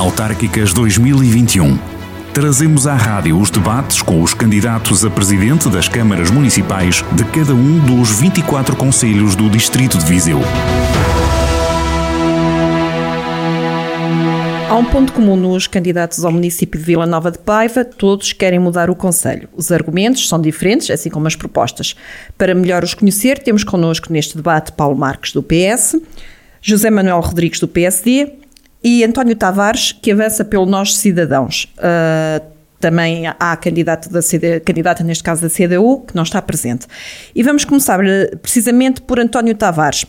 Autárquicas 2021. Trazemos à rádio os debates com os candidatos a presidente das câmaras municipais de cada um dos 24 conselhos do Distrito de Viseu. Há um ponto comum nos candidatos ao município de Vila Nova de Paiva, todos querem mudar o Conselho. Os argumentos são diferentes, assim como as propostas. Para melhor os conhecer, temos connosco neste debate Paulo Marques, do PS, José Manuel Rodrigues, do PSD e António Tavares, que avança pelo Nós Cidadãos. Uh, também há candidato da CD, candidata, neste caso da CDU, que não está presente. E vamos começar eh, precisamente por António Tavares.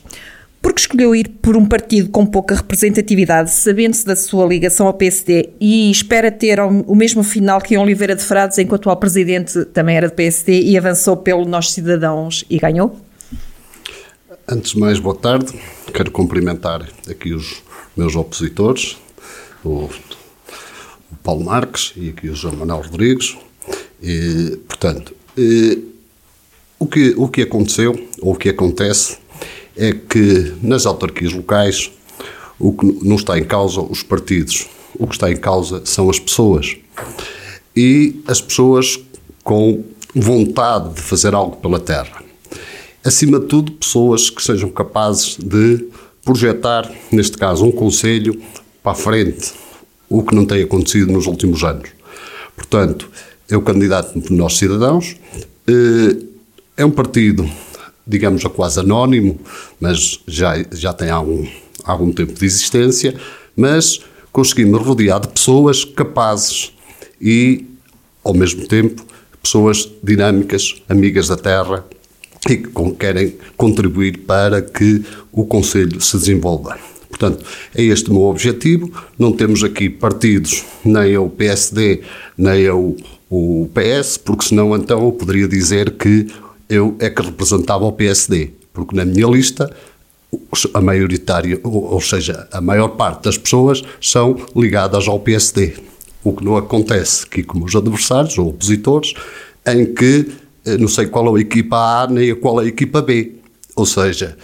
Porque escolheu ir por um partido com pouca representatividade, sabendo-se da sua ligação ao PSD e espera ter o mesmo final que Oliveira de Frades, enquanto o atual presidente também era do PSD e avançou pelo Nós Cidadãos e ganhou? Antes de mais, boa tarde. Quero cumprimentar aqui os meus opositores, o, o Paulo Marques e aqui o João Manuel Rodrigues. E, portanto, e, o, que, o que aconteceu, ou o que acontece, é que nas autarquias locais o que não está em causa os partidos, o que está em causa são as pessoas. E as pessoas com vontade de fazer algo pela terra. Acima de tudo, pessoas que sejam capazes de projetar, neste caso, um conselho para a frente, o que não tem acontecido nos últimos anos. Portanto, é o candidato de nós cidadãos, eh, é um partido digamos, quase anónimo, mas já, já tem algum, algum tempo de existência, mas conseguimos rodear de pessoas capazes e, ao mesmo tempo, pessoas dinâmicas, amigas da terra e que querem contribuir para que o Conselho se desenvolva. Portanto, é este o meu objetivo. Não temos aqui partidos, nem o PSD, nem o, o PS, porque senão então eu poderia dizer que eu é que representava o PSD, porque na minha lista a maioritária, ou seja, a maior parte das pessoas são ligadas ao PSD. O que não acontece aqui com os adversários ou opositores, em que não sei qual é a equipa A nem qual é a equipa B. Ou seja,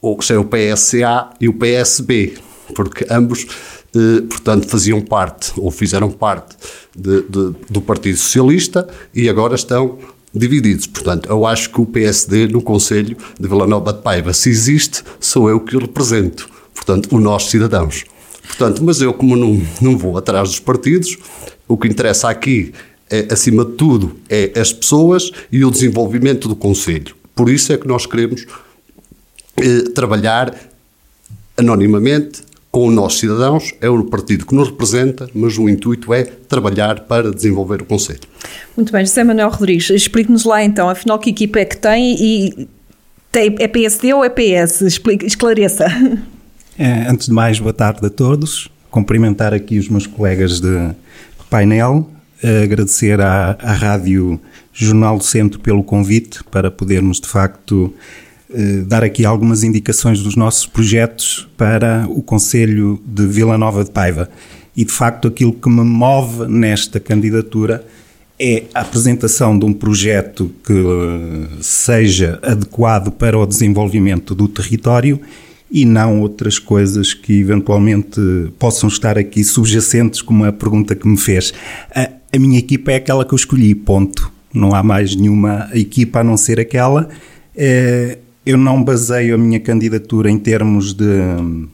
ou se é o PSA e o PSB, porque ambos, eh, portanto, faziam parte ou fizeram parte de, de, do Partido Socialista e agora estão divididos. Portanto, eu acho que o PSD no Conselho de Vila Nova de Paiva, se existe, sou eu que o represento. Portanto, o nós cidadãos. Portanto, mas eu, como não, não vou atrás dos partidos, o que interessa aqui, é, acima de tudo, é as pessoas e o desenvolvimento do Conselho. Por isso é que nós queremos eh, trabalhar anonimamente, com os nossos cidadãos, é o partido que nos representa, mas o intuito é trabalhar para desenvolver o Conselho. Muito bem, José Manuel Rodrigues, explique-nos lá então, afinal, que equipa é que tem e tem, é PSD ou é PS? Explique, esclareça. É, antes de mais, boa tarde a todos. Cumprimentar aqui os meus colegas de painel, agradecer à, à Rádio Jornal do Centro pelo convite para podermos, de facto, eh, dar aqui algumas indicações dos nossos projetos para o Conselho de Vila Nova de Paiva. E de facto aquilo que me move nesta candidatura é a apresentação de um projeto que eh, seja adequado para o desenvolvimento do território e não outras coisas que eventualmente possam estar aqui subjacentes, como a pergunta que me fez. A, minha equipa é aquela que eu escolhi, ponto. Não há mais nenhuma equipa a não ser aquela. É, eu não baseio a minha candidatura em termos de hum,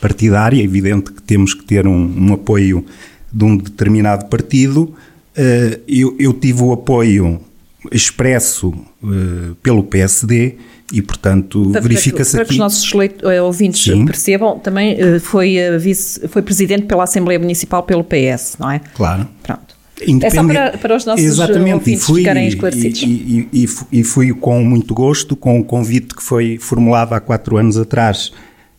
partidária, é evidente que temos que ter um, um apoio de um determinado partido. Uh, eu, eu, tive o apoio expresso uh, pelo PSD e, portanto, verifica-se aqui... Para que os nossos eh, ouvintes Sim. percebam, também foi, vice, foi presidente pela Assembleia Municipal pelo PS, não é? Claro. Pronto. É só para, para os nossos Exatamente, ouvintes fui, ficarem esclarecidos. E, e, e, fui com muito gosto, com o convite que foi formulado há quatro anos atrás,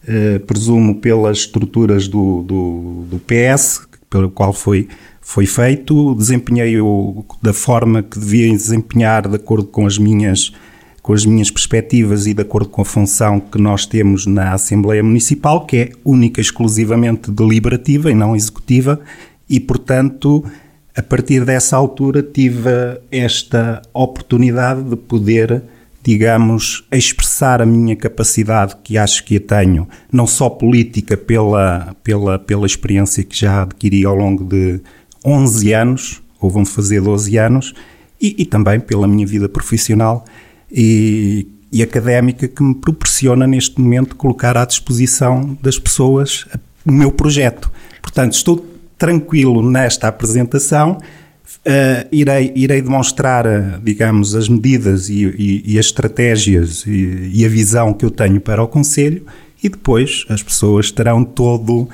eh, presumo pelas estruturas do, do, do, PS, pelo qual foi, foi feito, desempenhei-o da forma que devia desempenhar, de acordo com as minhas com as minhas perspectivas e de acordo com a função que nós temos na Assembleia Municipal, que é única e exclusivamente deliberativa e não executiva, e portanto a partir dessa altura tive esta oportunidade de poder digamos, expressar a minha capacidade, que acho que a tenho, não só política, pela, pela, pela experiência que já adquiri ao longo de 11 anos, ou vão fazer 12 anos, e, e também pela minha vida profissional e, e académica que me proporciona neste momento colocar à disposição das pessoas o meu projeto. Portanto, estou tranquilo nesta apresentação Uh, irei, irei demonstrar, uh, digamos, as medidas e, e, e as estratégias e, e, a visão que eu tenho para o Conselho e depois as pessoas terão todo,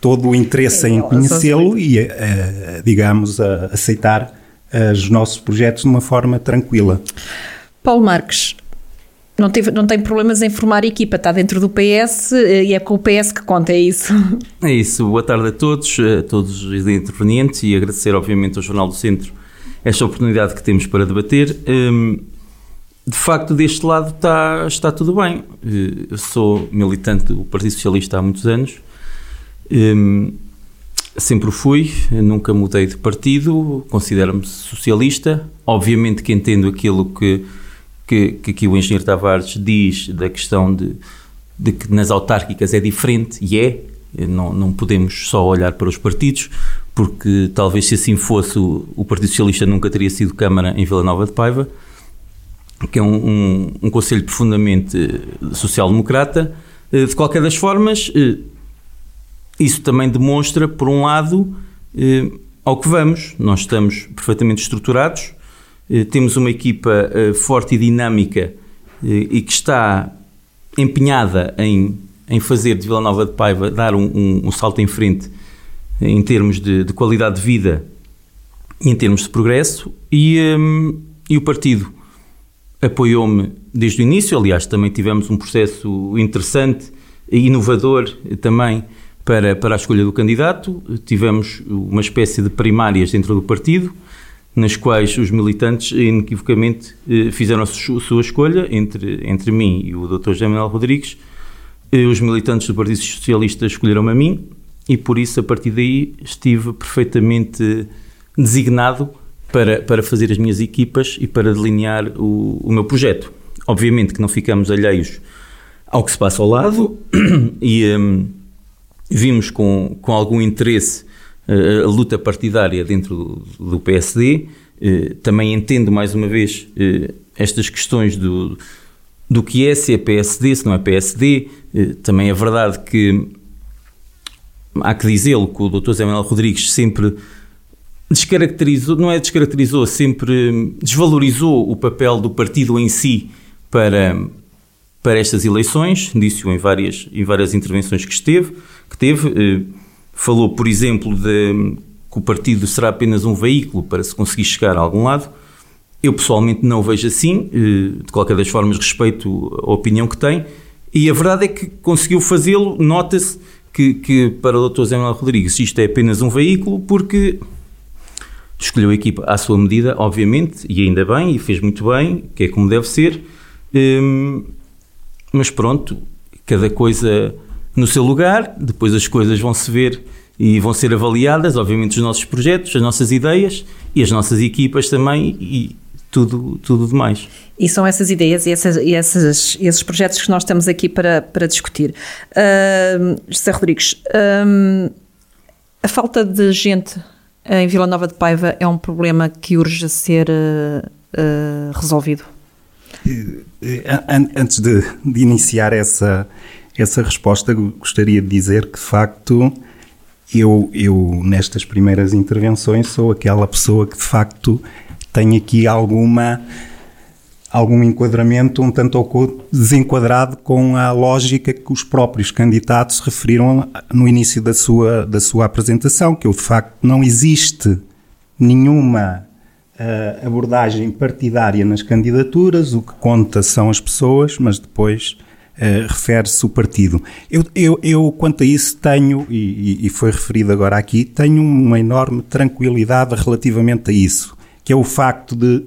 todo o interesse em conhecê-lo e, uh, digamos, a aceitar os nossos projetos de uma forma tranquila. Paulo Marques, não, teve, não tem problemas em formar equipa, está dentro do PS eh, e é com o PS que conta, é isso? É isso. Boa tarde a todos, a todos os intervenientes e agradecer, obviamente, ao Jornal do Centro esta oportunidade que temos para debater. Hum, de facto, deste lado está, está tudo bem. Eh, eu sou militante do Partido Socialista há muitos anos, hum, sempre fui, nunca mudei de partido, considero-me socialista. Obviamente que entendo aquilo que que, que aqui o engenheiro Tavares diz da questão de, de que nas autárquicas é diferente, e é, não, não podemos só olhar para os partidos, porque talvez se assim fosse o, o Partido Socialista nunca teria sido Câmara em Vila Nova de Paiva, que é um, um, um conselho profundamente social-democrata. Eh, de qualquer das formas, eh, isso também demonstra, por um lado, eh, ao que vamos. Nós estamos perfeitamente estruturados, eh, temos uma equipa eh, forte e dinâmica eh, e que está empenhada em, em fazer de Vila Nova de Paiva dar um, um, um salto em frente em termos de, de, qualidade de vida e em termos de progresso. E, um, e o partido apoiou-me desde o início, aliás também tivemos um processo interessante e inovador também para, para a escolha do candidato, tivemos uma espécie de primárias dentro do partido, nas quais os militantes inequivocamente eh, fizeram a sua escolha entre, entre mim e o Dr. José Manuel Rodrigues. Eh, os militantes do Partido Socialista escolheram-me a mim e por isso, a partir daí, estive perfeitamente designado para, para fazer as minhas equipas e para delinear o, o meu projeto. Obviamente que não ficamos alheios ao que se passa ao lado e um, vimos com, com algum interesse a luta partidária dentro do, PSD. Eh, também entendo, mais uma vez, eh, estas questões do, do que é, se é PSD, se não é PSD. Eh, também é verdade que há que dizê-lo que o Dr. Zé Manuel Rodrigues sempre descaracterizou, não é descaracterizou, sempre desvalorizou o papel do partido em si para, para estas eleições, disse-o em várias, em várias intervenções que esteve, que teve falou, por exemplo, de que o partido será apenas um veículo para se conseguir chegar a algum lado. Eu pessoalmente não vejo assim, eh, de qualquer das formas respeito a opinião que tem, e a verdade é que conseguiu fazê-lo. Nota-se que, que, para o Dr. Zé Manuel Rodrigues isto é apenas um veículo, porque escolheu a equipa à sua medida, obviamente, e ainda bem, e fez muito bem, que é como deve ser, ehm, mas pronto, cada coisa no seu lugar, depois as coisas vão se ver e vão ser avaliadas, obviamente, os nossos projetos, as nossas ideias e as nossas equipas também e tudo, tudo demais. E são essas ideias e, essas, e essas, esses projetos que nós estamos aqui para, para discutir. Uh, José Rodrigues, uh, a falta de gente em Vila Nova de Paiva é um problema que urge a ser uh, resolvido? Antes de, de iniciar essa, essa resposta, gostaria de dizer que, de facto, eu, eu, nestas primeiras intervenções, sou aquela pessoa que, de facto, tem aqui alguma algum enquadramento um tanto ou desenquadrado com a lógica que os próprios candidatos referiram no início da sua, da sua apresentação, que de facto não existe nenhuma uh, abordagem partidária nas candidaturas, o que conta são as pessoas, mas depois uh, refere-se o partido. Eu, eu, eu, quanto a isso, tenho, e, e foi referido agora aqui, tenho uma enorme tranquilidade relativamente a isso, que é o facto de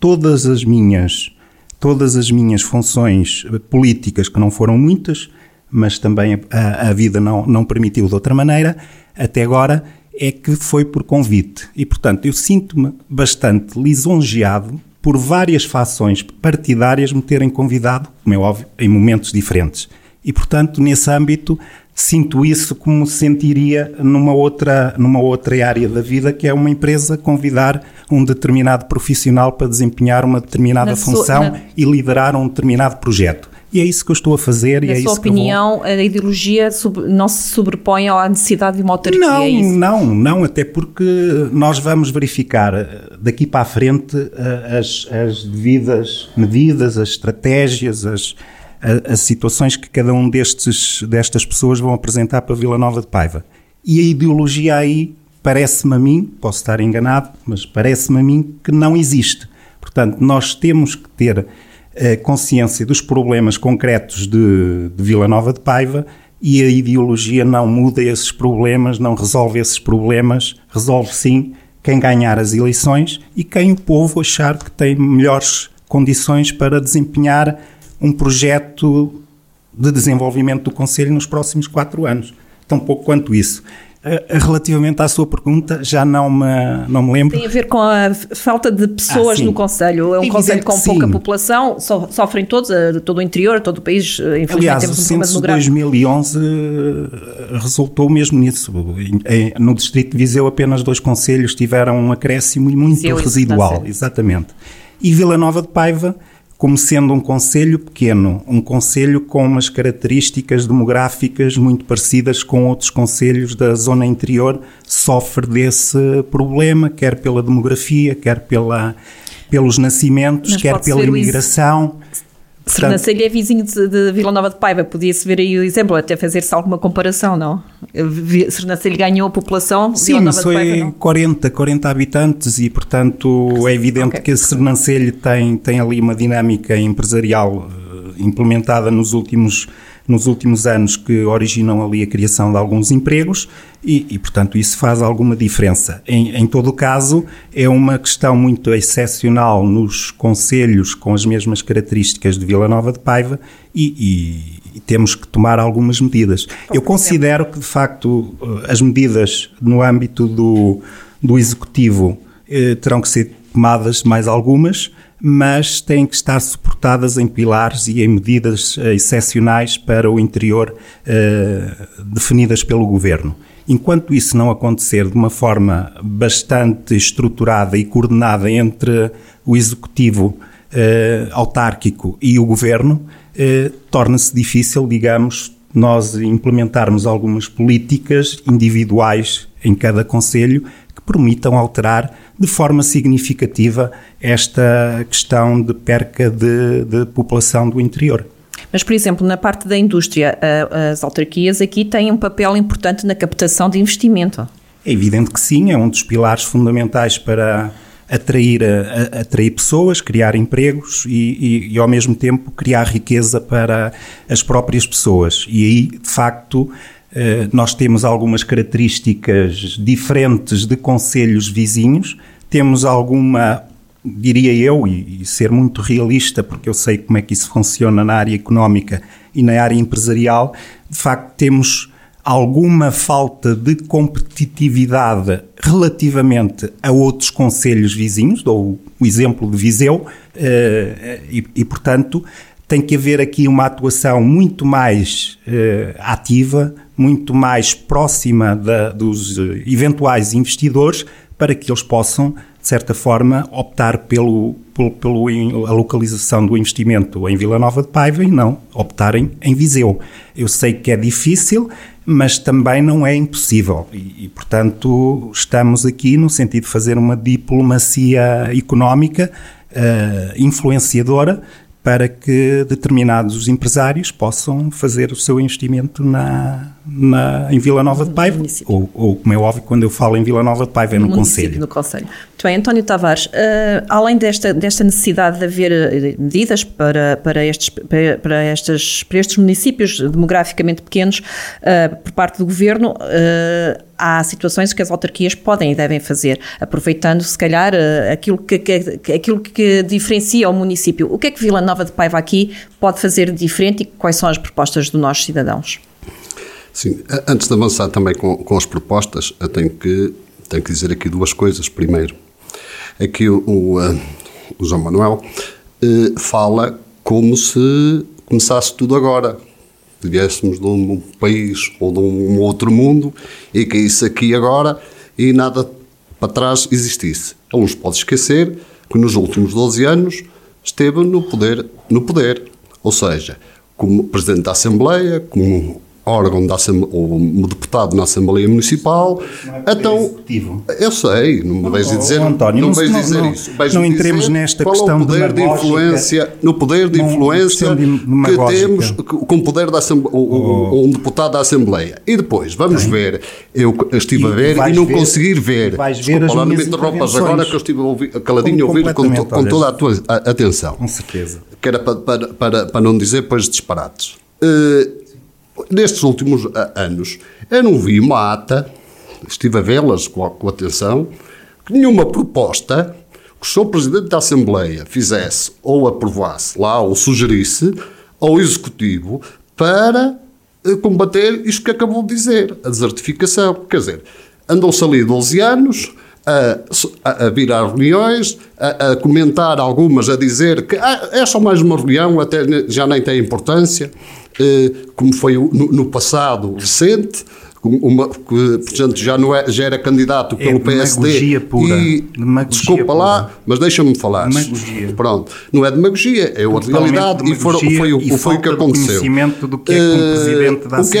todas as minhas, todas as minhas funções políticas, que não foram muitas, mas também a, a vida não, não permitiu de outra maneira, até agora, é que foi por convite. E, portanto, eu sinto-me bastante lisonjeado por várias fações partidárias, me terem convidado, como é óbvio, em momentos diferentes. E, portanto, nesse âmbito, sinto isso como sentiria numa outra, numa outra área da vida, que é uma empresa convidar um determinado profissional para desempenhar uma determinada na função na... e liderar um determinado projeto. E é isso que eu estou a fazer. Na e é sua isso opinião, vou... a ideologia não se sobrepõe à necessidade de uma autarquia? Não, é não, não, até porque nós vamos verificar eh, daqui para a frente eh, as, as devidas medidas, as estratégias, as, as situações que cada um destes, destas pessoas vão apresentar para Vila Nova de Paiva. E a ideologia aí parece-me a mim, posso estar enganado, mas parece-me a mim que não existe. Portanto, nós temos que ter consciência dos problemas concretos de, de Vila Nova de Paiva e a ideologia não muda esses problemas, não resolve esses problemas, resolve sim quem ganhar as eleições e quem o povo achar que tem melhores condições para desempenhar um projeto de desenvolvimento do Conselho nos próximos quatro anos. Tão pouco quanto isso. Eh, relativamente à sua pergunta, já não me, não me lembro. Tem a ver com a falta de pessoas ah, no Conselho. É um Conselho com pouca sim. população, so, sofrem todos, eh, todo o interior, todo o país. Eh, infelizmente Aliás, temos um problema demográfico. 2011 resultou mesmo nisso. No Distrito de Viseu, apenas dois conselhos tiveram um acréscimo e muito Viseu residual. Exatamente. E Vila Nova de Paiva como sendo um conselho pequeno, um conselho com umas características demográficas muito parecidas com outros conselhos da zona interior, sofre desse problema, quer pela demografia, quer pela, pelos nascimentos, Mas quer pela imigração. Sernancelho é vizinho de, de, Vila Nova de Paiva, podia-se ver aí o exemplo, até fazer-se alguma comparação, não? Sernancelho ganhou a população, Sim, Vila Nova de Paiva não? 40, 40 habitantes e, portanto, é evidente okay. que Sernancelho tem, tem ali uma dinâmica empresarial eh, implementada nos últimos nos últimos anos que originam ali a criação de alguns empregos e, e portanto, isso faz alguma diferença. Em, em todo o caso, é uma questão muito excepcional nos conselhos com as mesmas características de Vila Nova de Paiva e, e, e temos que tomar algumas medidas. Eu considero que, de facto, as medidas no âmbito do, do Executivo eh, terão que ser tomadas mais algumas, mas têm que estar suportadas em pilares e em medidas uh, excepcionais para o interior uh, definidas pelo Governo. Enquanto isso não acontecer de uma forma bastante estruturada e coordenada entre o Executivo uh, autárquico e o Governo, torna-se difícil, digamos, nós implementarmos algumas políticas individuais em cada Conselho que permitam alterar de forma significativa esta questão de perca de, de população do interior. Mas, por exemplo, na parte da indústria, as autarquias aqui têm um papel importante na captação de investimento. É evidente que sim, é um dos pilares fundamentais para atrair, atrair pessoas, criar empregos e, e, e, ao mesmo tempo, criar riqueza para as próprias pessoas. E aí, de facto, nós temos algumas características diferentes de conselhos vizinhos, temos alguma, diria eu, e, e, ser muito realista, porque eu sei como é que isso funciona na área económica e na área empresarial, de facto temos alguma falta de competitividade relativamente a outros conselhos vizinhos, dou o exemplo de Viseu, eh, e, e portanto tem que haver aqui uma atuação muito mais eh, ativa, muito mais próxima da, dos eventuais investidores para que eles possam, de certa forma, optar pelo, pelo, pelo, a localização do investimento em Vila Nova de Paiva e não optarem em Viseu. Eu sei que é difícil, mas também não é impossível. E, e, portanto, estamos aqui no sentido de fazer uma diplomacia económica uh, influenciadora para que determinados empresários possam fazer o seu investimento na, na, em Vila Nova de Paiva, ou, ou, como é óbvio, quando eu falo em Vila Nova de Paiva é no, no Conselho. no Conselho. Muito bem, António Tavares, uh, além desta, desta necessidade de haver eh, medidas para, para, estes, para, para, estes, para estes municípios demograficamente pequenos uh, por parte do Governo, uh, há situações que as autarquias podem e devem fazer, aproveitando se calhar aquilo que, que, aquilo que diferencia o município. O que é que Vila Nova de Paiva aqui pode fazer de diferente e quais são as propostas dos nossos cidadãos? Sim, antes de avançar também com, com as propostas, eu tenho que, tenho que dizer aqui duas coisas. Primeiro, é o, o, o João Manuel, eh, fala como se começasse tudo agora. Viéssemos de um país ou de um outro mundo e que isso aqui agora e nada para trás existisse. Ele nos pode esquecer que nos últimos 12 anos esteve no poder, no poder. Ou seja, como Presidente da Assembleia, como órgão da ou deputado na Assembleia Municipal. É então, executivo. eu sei, não me vais Oh, dizer, António, não, não- vais não- dizer não- isso. Vais não entremos nesta qual é o questão poder de influência, no poder de Não, influência questão de- que temos com o poder da Assembleia, um deputado da Assembleia. E depois, vamos ver, eu estive E a ver e não ver- conseguir ver. vais ver Desculpa as lá, não me minhas interrompas intervenções. agora que eu estive a ouvir, caladinho a ouvir com, com toda a tua atenção Com certeza. que era para, para, para, para não dizer depois disparates. Eh, nestes últimos ah, anos, eu não vi uma ata, estive a vê-las com, com atenção, que nenhuma proposta que o Sr. Presidente da Assembleia fizesse ou aprovasse lá, ou sugerisse ao Executivo para eh, combater isto que acabou de dizer, a desertificação. Quer dizer, andam-se ali 12 anos a, a, vir a reuniões, a, a comentar algumas, a dizer que ah, é só mais uma reunião, até já nem tem importância, eh, como foi o- no, no passado recente, uma, que, portanto, já, não é, já era candidato pelo PSD. demagogia pura. E, Demagogia desculpa lá, pura. mas deixa-me falar. Demagogia. Pronto, não é demagogia, é a realidade e, foram- foi, o- foi o que aconteceu. conhecimento do que é que um Eh, Presidente da o que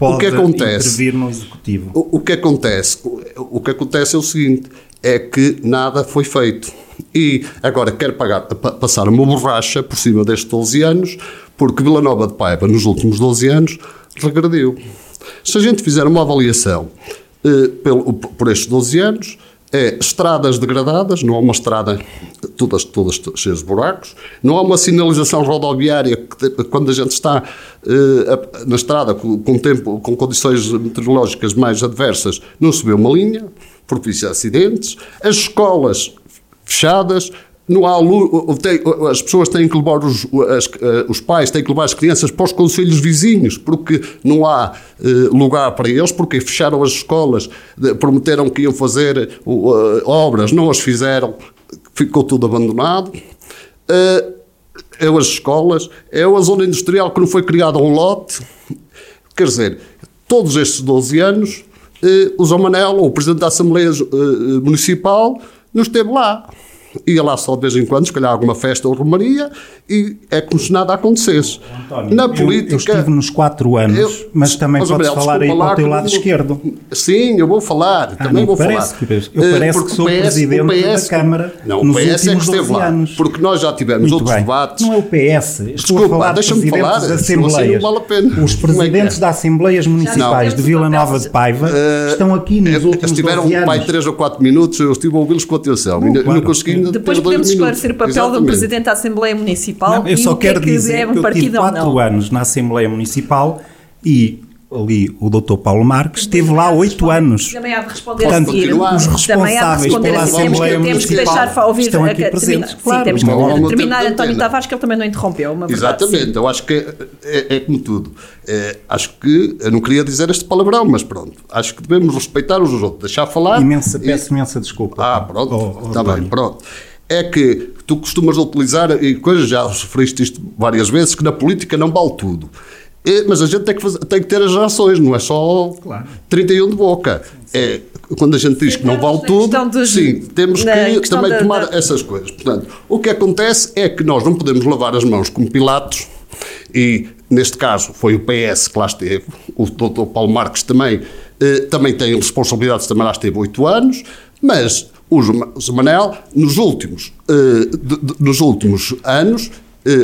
Assembleia o pode que acontece? intervir no Executivo. O, o que acontece? O, o que acontece é o seguinte: é que nada foi feito. E agora quero pagar, pa- passar uma borracha por cima destes 12 anos, porque Vila Nova de Paiva, nos últimos 12 anos, regrediu. Se a gente fizer uma avaliação eh, pelo, por estes 12 anos, é estradas degradadas, não há uma estrada todas, todas cheias de buracos, não há uma sinalização rodoviária que quando a gente está a- na estrada com, com tempo, com condições meteorológicas mais adversas, não se vê uma linha, propícia a acidentes, as escolas fechadas, não há as pessoas têm que levar os, as- eh, os pais têm que levar as crianças para os conselhos vizinhos porque não há eh, lugar para eles porque fecharam as escolas prometeram que iam fazer eh, obras não as fizeram ficou tudo abandonado. É as escolas é a zona industrial que não foi criada um lote. Quer dizer todos estes 12 anos o ou o Presidente da Assembleia Municipal não esteve lá ia lá só de vez em quando, se calhar alguma festa ou romaria, e é como se nada acontecesse. António, Na eu- política. Eu, estive nos quatro anos, Eu- mas também Mas, podes Gabriel, falar aí para o teu lado esquerdo. Sim, eu vou falar, também não vou parece, falar. Eu Eh, parece porque que sou o PS presidente o PS da Câmara Não, nos o PS é que últimos esteve 12 lá. anos. Porque nós já tivemos Muito outros bem. debates. Não é o PS. Estou Desculpa, a falar de deixa-me presidentes falar, das senão assim Assembleias. não vale a pena. Os Como é presidentes é? da Assembleias Municipais de Vila Nova de- Paiva Eh, estão aqui nos eh, últimos Estiveram 12 pai anos. 3 ou 4 minutos, eu estive a ouvi-los com atenção. e não consegui ainda Depois podemos esclarecer o papel do Exatamente. Presidente da Assembleia Municipal Não, eu e só o que quero é que dizer é que um eu partido tive quatro não. anos na Assembleia Municipal e ali o Dr. Paulo Marques esteve lá oito anos. Também há de responder Portanto, a seguir. continuar. os Também há de responsáveis responder pela a seguir. Temos que, Assembleia Municipal deixar ouvir estão a- aqui a- presentes, terminar. claro. Sim, temos que terminar António. Tavares, que ele também não interrompeu. Uma verdade, Exatamente, eu acho que é, é- é como tudo. É, acho que, eu não queria dizer este palavrão, mas pronto, acho que devemos respeitar uns aos outros, deixar falar. Imensa, e- peço imensa desculpa. Ah, pronto, Oh, oh, está bem, pronto. É que tu costumas utilizar, e coisas, já referiste isto várias vezes, que na política não vale tudo. É, mas a gente tem que, fazer- tem que ter as ações, não é só Claro. 31 de boca. É, quando a gente diz que não vale tudo, dos- sim, temos que também da- tomar da- essas coisas. Portanto, o que acontece é que nós não podemos lavar as mãos como Pilatos, e neste caso foi o PS que lá esteve, o Dr. Paulo Marques também, eh, também tem responsabilidades, também lá esteve oito anos, mas o Manel, nos últimos, eh, de- de- nos últimos anos,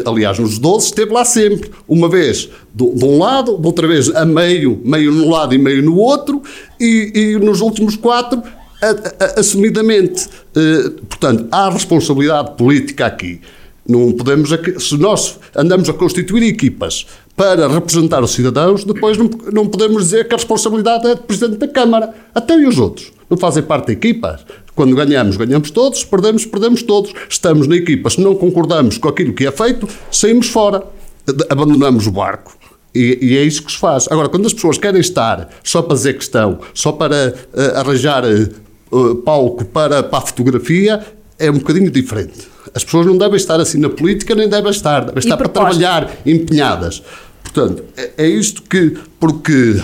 aliás, nos 12, esteve lá sempre. Uma vez de um lado, outra vez a meio, meio num lado e meio no outro, e, e nos últimos quatro, a- a- assumidamente. Eh, portanto, há responsabilidade política aqui. Não podemos, se nós andamos a constituir equipas para representar os cidadãos, depois não, não podemos dizer que a responsabilidade é do Presidente da Câmara. Até e os outros? Não fazem parte da equipa? Quando ganhamos, ganhamos todos, perdemos, perdemos todos. Estamos na equipa, se não concordamos com aquilo que é feito, saímos fora. Abandonamos o barco. E, e é isso que se faz. Agora, quando as pessoas querem estar só para dizer que estão, só para eh, arranjar eh, palco para, para a fotografia, é um bocadinho diferente. As pessoas não devem estar assim na política, nem devem estar, devem estar para trabalhar empenhadas. Portanto, é, é isto que, porque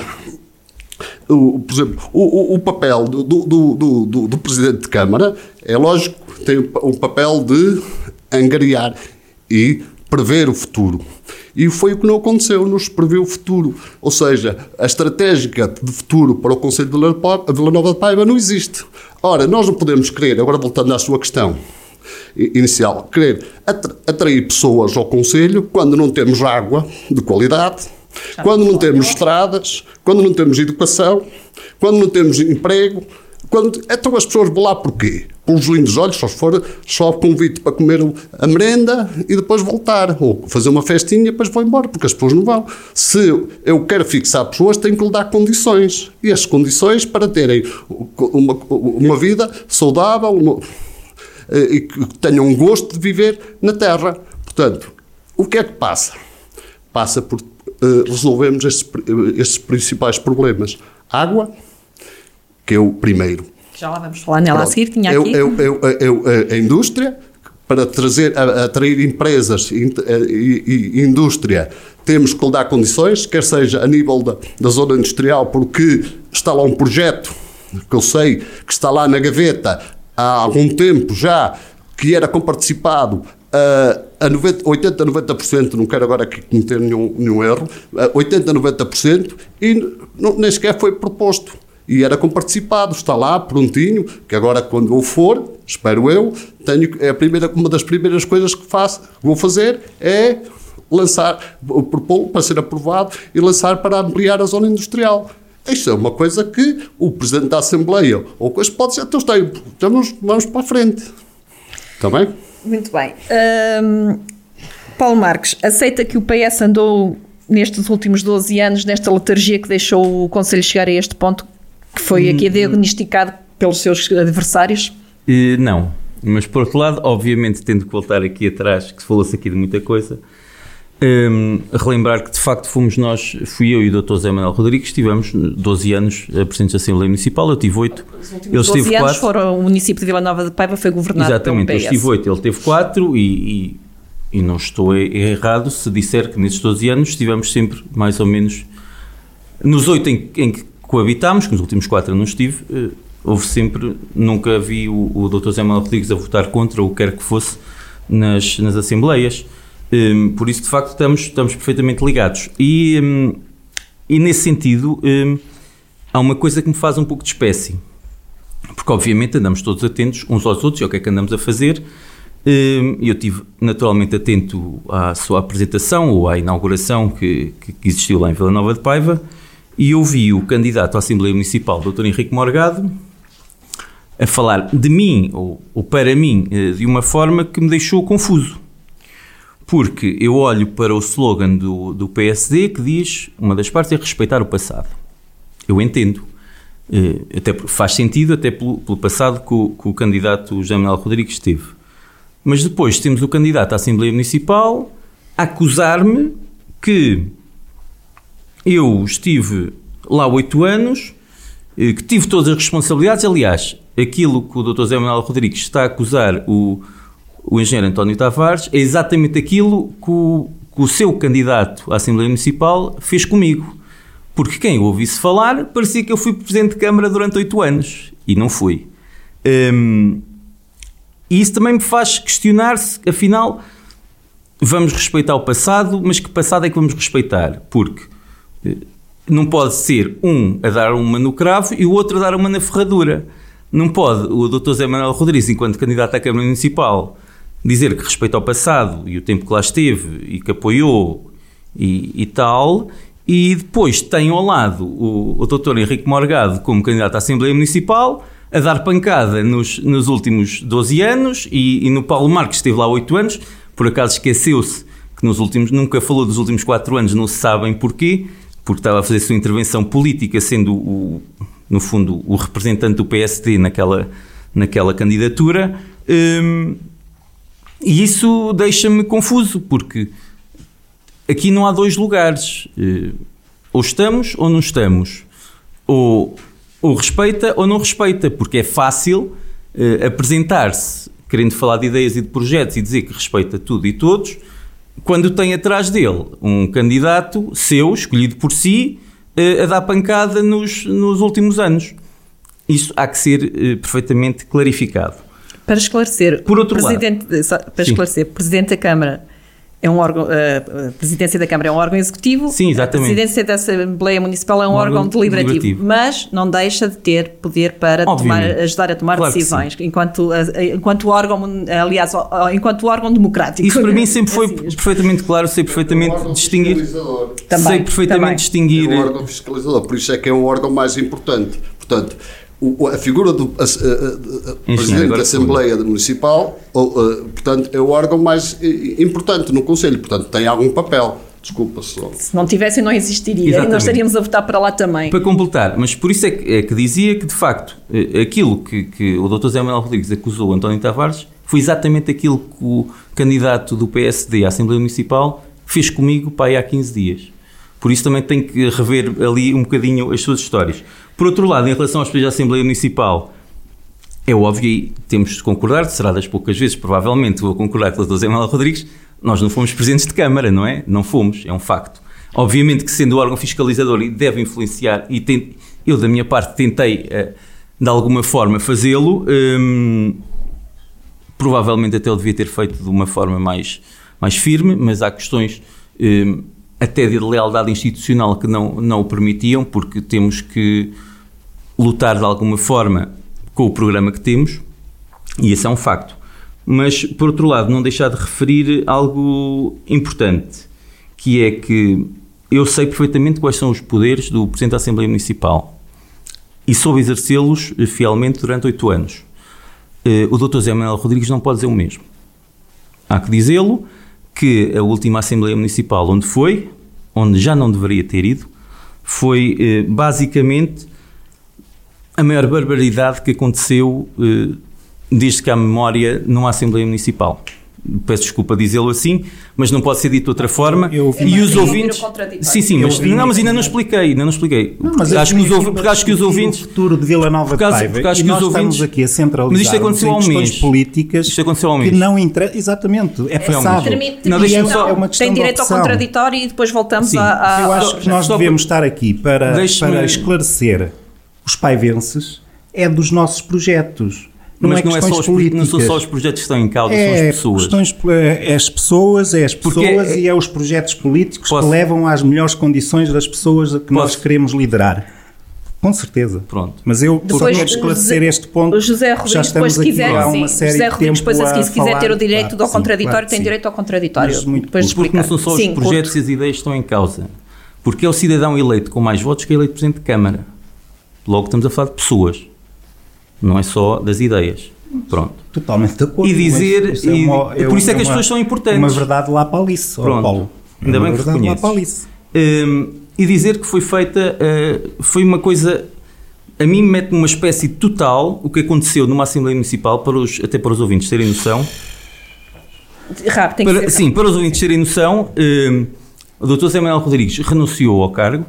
o, por exemplo, o, o, papel do, do, do, do, Presidente de Câmara é lógico, tem o papel de angariar e prever o futuro. E foi o que não aconteceu, nos previu o futuro. Ou seja, a estratégia de futuro para o Conselho de Vila Nova de Paiva não existe. Ora, nós não podemos querer, agora voltando à sua questão inicial, querer atrair pessoas ao Conselho quando não temos água de qualidade, quando não temos estradas, quando não temos educação, quando não temos emprego. Quando, então as pessoas vão lá porquê? Pelos lindos olhos, só se for só convite para comer a merenda e depois voltar. Ou fazer uma festinha e depois vão embora, porque as pessoas não vão. Se eu quero fixar pessoas, tenho que lhe dar condições. E as condições para terem uma, uma vida saudável uma, e que tenham um gosto de viver na Terra. Portanto, o que é que passa? Passa por uh, resolvermos estes, estes principais problemas. Água, que é o primeiro. Já lá vamos falar nela Pronto. a seguir, tinha aqui. Eu, eu, eu, a indústria, para trazer, atrair empresas e, indústria, temos que lhe dar condições, quer seja a nível da, da zona industrial, porque está lá um projeto que eu sei que está lá na gaveta há algum tempo já, que era comparticipado uh, a 90, 80, 90%, não quero agora aqui cometer nenhum, nenhum erro, uh, 80, 90%, e não, nem sequer foi proposto. E era comparticipado, está lá, prontinho, que agora quando eu for, espero eu, tenho, é a primeira, uma das primeiras coisas que faço, vou fazer é lançar, propor para ser aprovado e lançar para ampliar a zona industrial. Isto é uma coisa que o Presidente da Assembleia ou coisa pode ser, então está aí, vamos, vamos para a frente. Está bem? Muito bem. Um, Paulo Marques, aceita que o PS andou nestes últimos 12 anos nesta letargia que deixou o Conselho chegar a este ponto, que foi aqui hum, diagnosticado pelos seus adversários? Uh, não. Mas, por outro lado, obviamente, tendo que voltar aqui atrás, que se falou-se aqui de muita coisa, um, relembrar que de facto fomos nós, fui eu e o Dr. Zé Manuel Rodrigues, estivemos 12 anos a Presidente da Assembleia Municipal, eu tive 8. Os últimos 12 anos 4. foram, o município de Vila Nova de Paiva foi governado Exatamente, pelo PS. eu tive 8, ele teve 4 e, e, e, não estou errado se disser que nesses 12 anos estivemos sempre mais ou menos nos 8 em, em que coabitámos, que nos últimos 4 eu não estive, eh, houve sempre, nunca vi o, o Dr. Zé Manuel Rodrigues a votar contra o que quer que fosse nas, nas Assembleias. Um, por isso, de facto, estamos, estamos perfeitamente ligados. E, um, e nesse sentido, um, há uma coisa que me faz um pouco de espécie. Porque, obviamente, andamos todos atentos uns aos outros e ao que é que andamos a fazer. Eu estive naturalmente atento à sua apresentação ou à inauguração que, que existiu lá em Vila Nova de Paiva e ouvi o candidato à Assembleia Municipal, Dr. Henrique Morgado, a falar de mim ou, ou para mim eh, de uma forma que me deixou confuso. Porque eu olho para o slogan do, do PSD que diz uma das partes é respeitar o passado. Eu entendo. Eh, até faz sentido, até pelo, pelo passado que o, que o candidato Rodrigues teve. Mas depois temos o candidato à Assembleia Municipal a acusar-me que eu estive lá oito anos, eh, que tive todas as responsabilidades. Aliás, aquilo que o Dr. José Manuel Rodrigues está a acusar o, o engenheiro António Tavares, é exatamente aquilo que o, que o seu candidato à Assembleia Municipal fez comigo. Porque quem ouvisse falar parecia que eu fui Presidente de Câmara durante oito anos. E não fui. Hum, e isso também me faz questionar se, afinal, vamos respeitar o passado, mas que passado é que vamos respeitar? Porque eh, não pode ser um a dar uma no cravo e o outro a dar uma na ferradura. Não pode o Dr. Zé Manuel Rodrigues, enquanto candidato à Câmara Municipal, dizer que respeita ao passado e o tempo que lá esteve e que apoiou e, e tal, e depois tem ao lado o, o Dr. Henrique Morgado como candidato à Assembleia Municipal a dar pancada nos, nos últimos 12 anos e, e no Paulo Marques esteve lá 8 anos, por acaso esqueceu-se que nos últimos, nunca falou dos últimos 4 anos, não se sabem porquê, porque estava a fazer sua intervenção política sendo o, no fundo o representante do PSD naquela, naquela candidatura. Hum, e isso deixa-me confuso, porque aqui não há dois lugares. Eh, ou estamos ou não estamos. Ou, ou respeita ou não respeita, porque é fácil uh, apresentar-se querendo falar de ideias e de projetos e dizer que respeita tudo e todos, quando tem atrás dele um candidato seu, escolhido por si, eh, a dar pancada nos, nos últimos anos. Isso há que ser eh, perfeitamente clarificado. Para esclarecer, Por outro presidente, para Sim. esclarecer, Presidente da Câmara é um órgão, a a Presidência da Câmara é um órgão executivo, Sim, exatamente. a Presidência da Assembleia Municipal é um, Um órgão, órgão deliberativo, deliberativo. mas não deixa de ter poder para tomar, ajudar a tomar Claro decisões, enquanto, enquanto órgão, aliás, enquanto órgão democrático. Isso para mim sempre foi Assim perfeitamente claro, sei perfeitamente É um órgão distinguir. Também, sei perfeitamente também. distinguir. É um órgão fiscalizador, por isso é que é o órgão mais importante. Portanto, o- a figura do a- a- a- a- Presidente da Assembleia Municipal, ou, eh, portanto, é o órgão mais eh, importante no Conselho, portanto, tem algum papel. Desculpa só. Se não tivessem, não existiria. E Exatamente. nós estaríamos a votar para lá também. Para completar, mas por isso é que, é que dizia que, de facto, eh, aquilo que, que o Dr. Zé Manuel Rodrigues acusou o António Tavares foi exatamente aquilo que o candidato do PSD à Assembleia Municipal fez comigo para aí há 15 dias. Por isso também tem que rever ali um bocadinho as suas histórias. Por outro lado, em relação aos presidentes da Assembleia Municipal, é óbvio e temos de concordar, será das poucas vezes, provavelmente, vou concordar com o Dr. Zé Manuel Rodrigues, nós não fomos presidentes de Câmara, não é? Não fomos, é um facto. Obviamente que sendo o órgão fiscalizador e deve influenciar, e tem- eu da minha parte tentei eh, de alguma forma fazê-lo, hum, provavelmente até o devia ter feito de uma forma mais, mais firme, mas há questões hum, até de lealdade institucional que não, não o permitiam, porque temos que lutar de alguma forma com o programa que temos, e esse é um facto. Mas, por outro lado, não deixar de referir algo importante, que é que eu sei perfeitamente quais são os poderes do Presidente da Assembleia Municipal e soube exercê-los eh, fielmente durante oito anos. Eh, O Dr. Zé Manuel Rodrigues não pode dizer o mesmo. Há que dizê-lo que a última Assembleia Municipal onde foi, onde já não deveria ter ido, foi eh, basicamente a maior barbaridade que aconteceu eh, desde que há memória numa Assembleia Municipal. Peço desculpa dizê-lo assim, mas não pode ser dito de outra forma. Eu ouvi- e os ouvintes. Sim, sim, Eu mas, não, mas ainda não expliquei, ainda não expliquei. Não, Porque eu acho, que os, aqui porque acho que os ouvintes. O futuro de Vila Nova Porque acho- de Paiva. porque acho que os ouvintes- estamos aqui a centralizar Mas isto aconteceu há um questões mês. políticas Isto aconteceu há um que mês. não interessa. Exatamente, é passável. Não, deixa-me não, só- é uma questão tem de direito ao contraditório e depois voltamos Sim. à, à- Eu acho que nós devemos estar aqui para, para esclarecer os paivenses é dos nossos projetos. Não mas é não, é só os, políticas. não são só os projetos que estão em causa, é são as pessoas. questões, é as pessoas, é as Porque pessoas é- e é os projetos políticos Posso- que levam às melhores condições das pessoas que nós Posso- queremos liderar. Com certeza. Pronto. Mas eu Depois, quero esclarecer José- este ponto. O José já Rodrigues, depois, estamos se aqui quiser, há sim, uma série José de Rodrigues, depois a seguir, se quiser ter o direito Claro ao sim, contraditório, claro tem sim. direito ao contraditório. Mas muito depois. Porque não são só Sim, os projetos curto. e as ideias que estão em causa. Porque é o cidadão eleito com mais votos que é eleito Presidente de Câmara. Logo estamos a falar de pessoas. Não é só das ideias. Pronto. Totalmente de acordo. E dizer- isso é e- uma- e por isso é que as uma- pessoas são importantes. Uma verdade lá para Alice, Pronto. Paulo. Ainda uma bem que verdade lá para Alice. Hum, e dizer que foi feita, uh, foi uma coisa, a mim mete numa espécie total o que aconteceu numa Assembleia Municipal, para os, até para os ouvintes terem noção. Rápido, tem que Para, ser. sim, para os ouvintes terem noção, hum, o Dr. Zé Manuel Rodrigues renunciou ao cargo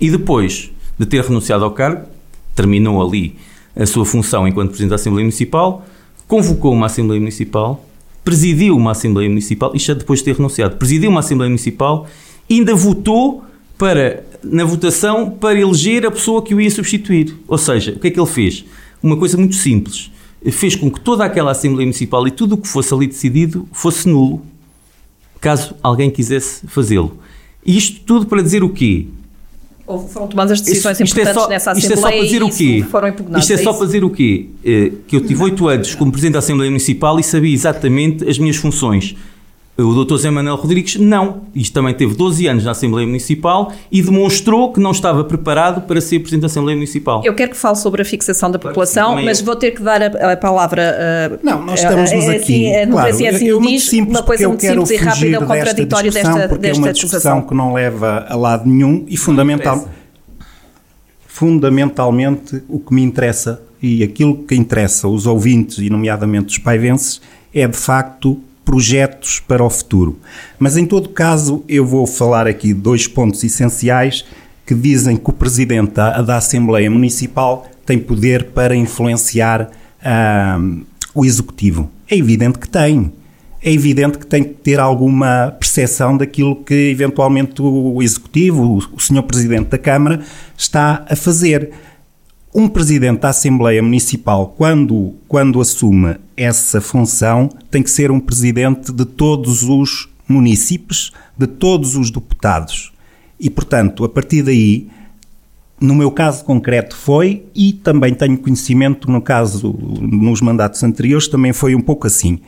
e depois de ter renunciado ao cargo, terminou ali a sua função enquanto Presidente da Assembleia Municipal, convocou uma Assembleia Municipal, presidiu uma Assembleia Municipal, isto é depois de ter renunciado, presidiu uma Assembleia Municipal ainda votou para, na votação para eleger a pessoa que o ia substituir. Ou seja, o que é que ele fez? Uma coisa muito simples. Fez com que toda aquela Assembleia Municipal e tudo o que fosse ali decidido fosse nulo, caso alguém quisesse fazê-lo. Isto tudo para dizer o quê? Houve- Foram tomadas decisões Isto- isto é importantes só- nessa Isto é Assembleia só para dizer o quê? foram impugnados. Isto é só isso? para dizer o quê? Eh, Que eu tive oito anos como Presidente da Assembleia Municipal e sabia exatamente as minhas funções. O Dr. Zé Manuel Rodrigues, não. Isto também teve 12 anos na Assembleia Municipal e demonstrou que não estava preparado para ser Presidente da Assembleia Municipal. Eu quero que fale sobre a fixação da Claro população, sim, também mas eu. vou ter que dar a, a palavra. uh, Não, nós estamos é, é aqui. Assim, a democracia claro, é assim eu que muito diz, simples uma coisa eu muito quero simples e rápida, o contraditório desta discussão, desta, porque é desta uma discussão acusação. que não leva a lado nenhum e fundamental, fundamentalmente o que me interessa e aquilo que interessa os ouvintes e nomeadamente os paivenses é de facto projetos para o futuro. Mas em todo caso eu vou falar aqui de dois pontos essenciais que dizem que o Presidente da, da Assembleia Municipal tem poder para influenciar ah, o Executivo? É evidente que tem. É evidente que tem que ter alguma percepção daquilo que eventualmente o Executivo, o Sr. Presidente da Câmara, está a fazer. Um Presidente da Assembleia Municipal, quando, quando assume essa função, tem que ser um Presidente de todos os municípios, de todos os deputados. E, portanto, a partir daí, no meu caso concreto foi, e também tenho conhecimento no caso, nos mandatos anteriores, também foi um pouco assim.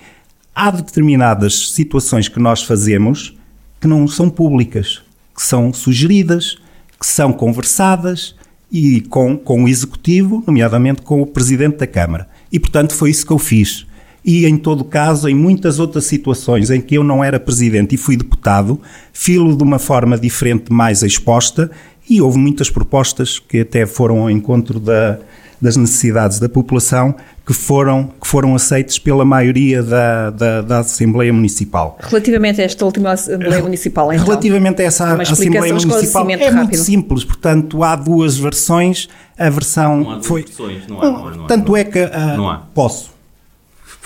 Há determinadas situações que nós fazemos que não são públicas, que são sugeridas, que são conversadas e com, com o Executivo, nomeadamente com o Presidente da Câmara. E, portanto, foi isso que eu fiz. E, em todo caso, em muitas outras situações em que eu não era Presidente e fui deputado, filo de uma forma diferente, mais exposta, e houve muitas propostas que até foram ao encontro da, das necessidades da população que foram, que foram aceites pela maioria da, da, da Assembleia Municipal. Relativamente a esta última Assembleia Municipal, então, Relativamente a essa Assembleia Municipal, é rápido. muito simples, portanto, há duas versões, a versão não há foi... Versões, não há, não há, não há, tanto é que... Uh, não há. Posso.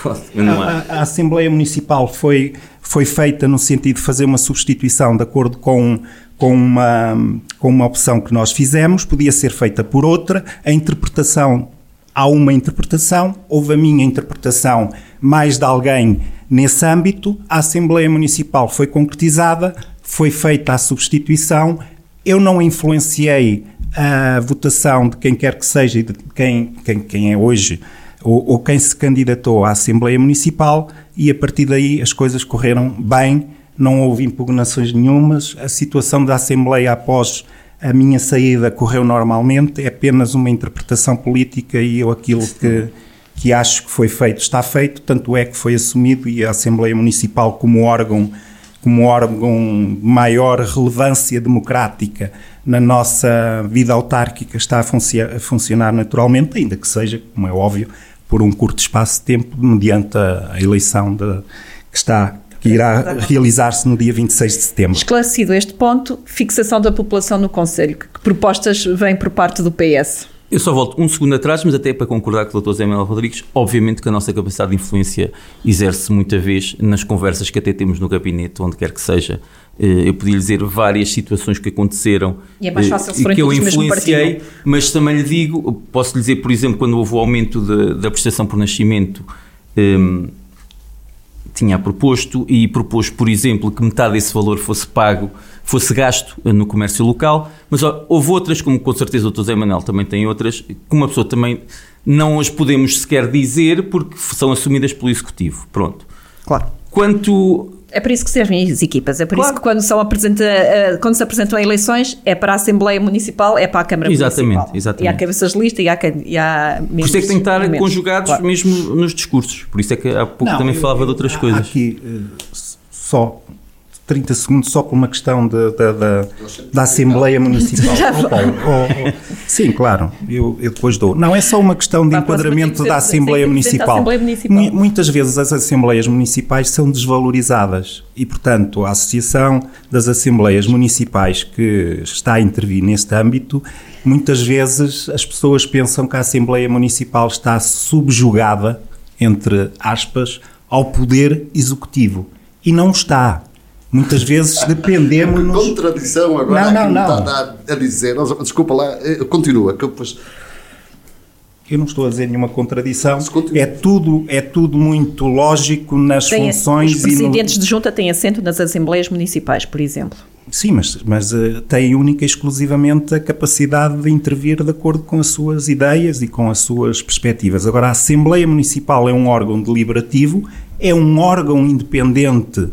Posso, não há. A, a, Assembleia Municipal foi, foi feita no sentido de fazer uma substituição de acordo com com uma, com uma opção que nós fizemos, podia ser feita por outra, a interpretação, há uma interpretação, houve a minha interpretação mais de alguém nesse âmbito, a Assembleia Municipal foi concretizada, foi feita a substituição, eu não influenciei a votação de quem quer que seja e de quem, quem, quem é hoje ou, ou quem se candidatou à Assembleia Municipal e a partir daí as coisas correram bem. Não houve impugnações nenhumas, a situação da Assembleia após a minha saída correu normalmente, é apenas uma interpretação política e eu aquilo que, que acho que foi feito está feito, tanto é que foi assumido e a Assembleia Municipal como órgão como órgão de maior relevância democrática na nossa vida autárquica está a, funci a funcionar naturalmente, ainda que seja, como é óbvio, por um curto espaço de tempo, mediante a, a eleição de, que está que irá realizar-se no dia 26 de setembro. Esclarecido este ponto, fixação da população no Conselho. Que propostas vêm por parte do PS? Eu só volto um segundo atrás, mas até para concordar com o Dr. Zé Manuel Rodrigues, obviamente que a nossa capacidade de influência exerce muita vez nas conversas que até temos no gabinete, onde quer que seja. Eh, eu podia lhe dizer várias situações que aconteceram e é mais eh, fácil se que eu influenciei, mas também lhe digo, posso lhe dizer, por exemplo, quando houve o aumento da prestação por nascimento, um, tinha proposto e propôs, por exemplo, que metade desse valor fosse pago, fosse gasto no comércio local, mas houve outras, como com certeza o Dr. Zé Manel também tem outras, que uma pessoa também não as podemos sequer dizer porque são assumidas pelo Executivo. Pronto. Claro. Quanto é para isso que servem as equipas. É por claro. isso que quando, são apresenta, eh, quando se apresentam a eleições é para a Assembleia Municipal, é para a Câmara exatamente, Municipal. Exatamente. E há cabeças de lista e há, e há Por isso é que tem que estar conjugados claro. mesmo nos discursos. Por isso é que há pouco Não, também eu, falava de outras coisas. Aqui, eh, só 30 segundos só por uma questão de, de, de, da Assembleia Municipal. oh, oh, sim, claro, eu, eu, depois dou. Não, é só uma questão de enquadramento da Assembleia Municipal. Assembleia Municipal. Muitas vezes as Assembleias Municipais são desvalorizadas e, portanto, a Associação das Assembleias Municipais que está a intervir neste âmbito, muitas vezes as pessoas pensam que a Assembleia Municipal está subjugada, entre aspas, ao poder executivo. E não está Muitas vezes dependemos. Contradição agora não, não, não. está a, dizer. Desculpa lá, eh, continua. Que eu, depois... eu não estou a dizer nenhuma contradição. É tudo, é tudo muito lógico nas tem, funções. Os presidentes no... de junta têm assento nas assembleias municipais, por exemplo. Sim, mas, mas uh, têm única e exclusivamente a capacidade de intervir de acordo com as suas ideias e com as suas perspectivas. Agora, a Assembleia Municipal é um órgão deliberativo, é um órgão independente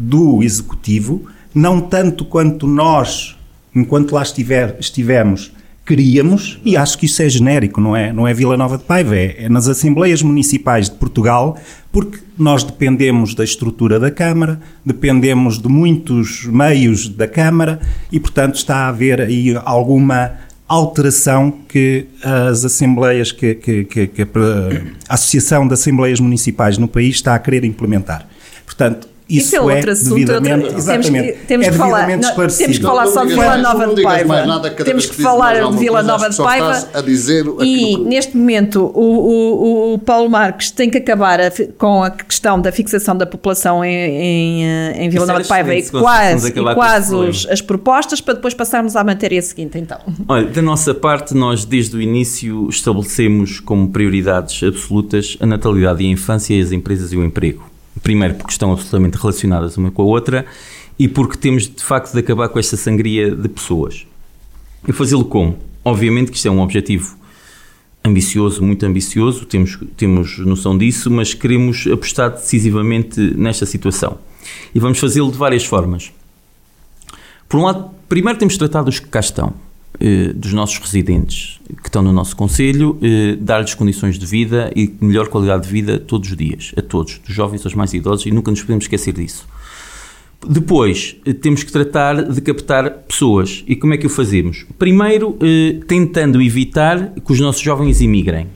do Executivo, não tanto quanto nós, enquanto lá estiver, estivemos, queríamos, e acho que isso é genérico, não é, não é Vila Nova de Paiva, é, é nas Assembleias Municipais de Portugal, porque nós dependemos da estrutura da Câmara, dependemos de muitos meios da Câmara e, portanto, está a haver aí alguma alteração que as Assembleias, que, que, que, que a Associação de Assembleias Municipais no país está a querer implementar. Portanto, isso, isso é, outro assunto. Devidamente, outra, exatamente, temos, temos é que falar, não, temos que falar só de Vila Nova de Paiva. Temos que falar de Vila Nova de Paiva. A dizer e neste momento o, o, o, Paulo Marques tem que acabar a, com a questão da fixação da população em, em, em Vila Nova de Paiva e quase, e quase os, as propostas para depois passarmos à matéria seguinte então. Olha, da nossa parte nós desde o início estabelecemos como prioridades absolutas a natalidade e a infância, as empresas e o emprego. Primeiro, porque estão absolutamente relacionadas uma com a outra e porque temos de facto de acabar com esta sangria de pessoas. E fazê-lo como? Obviamente que isto é um objetivo ambicioso, muito ambicioso, temos, temos noção disso, mas queremos apostar decisivamente nesta situação. E vamos fazê-lo de várias formas. Por um lado, primeiro temos de tratar dos que cá estão, eh, dos nossos residentes que estão no nosso Conselho, eh, dar-lhes condições de vida e melhor qualidade de vida todos os dias, a todos, dos jovens aos mais idosos, e nunca nos podemos esquecer disso. Depois, eh, temos que tratar de captar pessoas. E como é que o fazemos? Primeiro, tentando evitar que os nossos jovens imigrem,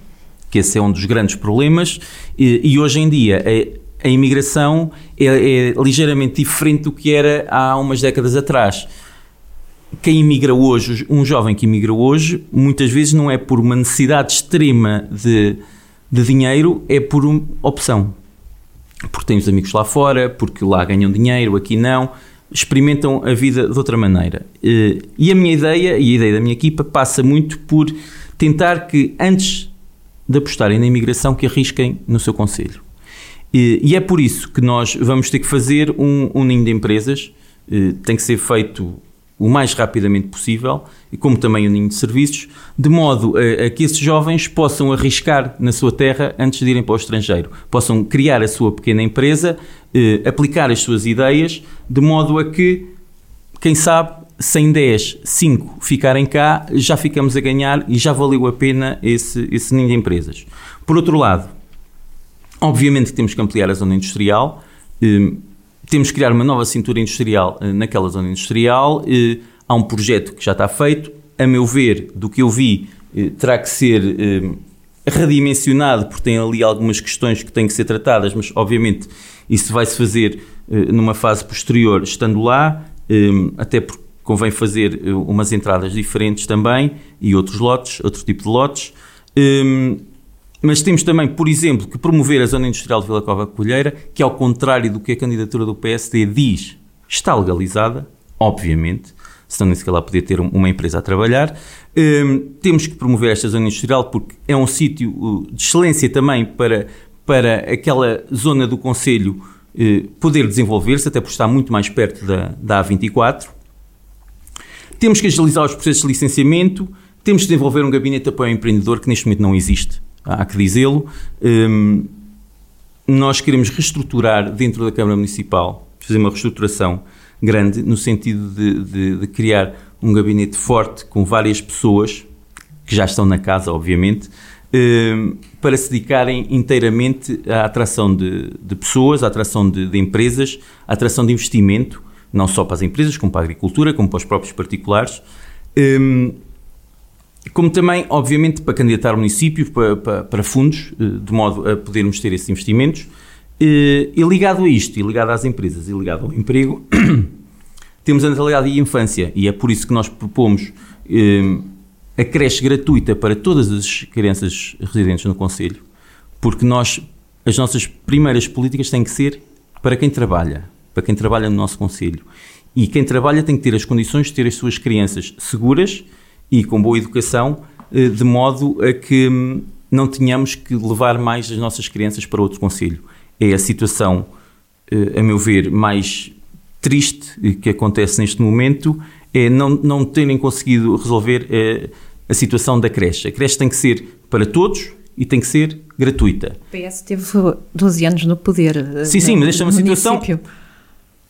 que esse é um dos grandes problemas, e hoje em dia a, imigração é, é ligeiramente diferente do que era há umas décadas atrás quem imigra hoje, um jovem que imigra hoje, muitas vezes não é por uma necessidade extrema de, de dinheiro, é por uma opção. Porque tem os amigos lá fora, porque lá ganham dinheiro, aqui não, experimentam a vida de outra maneira. Eh, e a minha ideia, e a ideia da minha equipa, passa muito por tentar que, antes de apostarem na imigração, que arrisquem no seu conselho. E é por isso que nós vamos ter que fazer um, um ninho de empresas, eh, tem que ser feito o mais rapidamente possível, e como também o ninho de serviços, de modo a, a, que esses jovens possam arriscar na sua terra antes de irem para o estrangeiro, possam criar a sua pequena empresa, eh, aplicar as suas ideias, de modo a que, quem sabe, sem 10, 5 ficarem cá, já ficamos a ganhar e já valeu a pena esse, esse ninho de empresas. Por outro lado, obviamente temos que ampliar a zona industrial. Eh, temos que criar uma nova cintura industrial eh, naquela zona industrial. Eh, há um projeto que já está feito. A meu ver, do que eu vi, eh, terá que ser redimensionado, porque tem ali algumas questões que têm que ser tratadas, mas obviamente isso vai-se fazer numa fase posterior, estando lá, até porque convém fazer umas entradas diferentes também e outros lotes, outro tipo de lotes. Mas temos também, por exemplo, que promover a zona industrial de Vila Cova Colheira, que ao contrário do que a candidatura do PSD diz, está legalizada, obviamente, senão nem sequer lá podia ter uma empresa a trabalhar. Um, temos que promover esta zona industrial porque é um sítio uh, de excelência também para, para aquela zona do Conselho uh, poder desenvolver-se, até por estar muito mais perto da, da A24. Temos que agilizar os processos de licenciamento, temos que desenvolver um gabinete de apoio ao empreendedor que neste momento não existe há que dizê-lo. Um, nós queremos reestruturar dentro da Câmara Municipal, fazer uma reestruturação grande, no sentido de, de, de criar um gabinete forte com várias pessoas que já estão na casa, obviamente, um, para se dedicarem inteiramente à atração de, de pessoas, à atração de, de, empresas, à atração de investimento, não só para as empresas, como para a agricultura, como para os próprios particulares. Como também, obviamente, para candidatar ao município para, para, para, fundos, eh, de modo a podermos ter esses investimentos. Eh, e ligado a isto, e ligado às empresas, e ligado ao emprego, temos a natalidade e a infância, e é por isso que nós propomos eh, a creche gratuita para todas as crianças residentes no Conselho, porque nós, as nossas primeiras políticas têm que ser para quem trabalha, para quem trabalha no nosso Conselho. E quem trabalha tem que ter as condições de ter as suas crianças seguras e com boa educação, eh, de modo a que hum, não tenhamos que levar mais as nossas crianças para outro conselho. É a situação, eh, a meu ver, mais triste que acontece neste momento, é não, não terem conseguido resolver eh, a situação da creche. A creche tem que ser para todos e tem que ser gratuita. O PS teve 12 anos no poder. Sim, sim, mas esta é uma situação.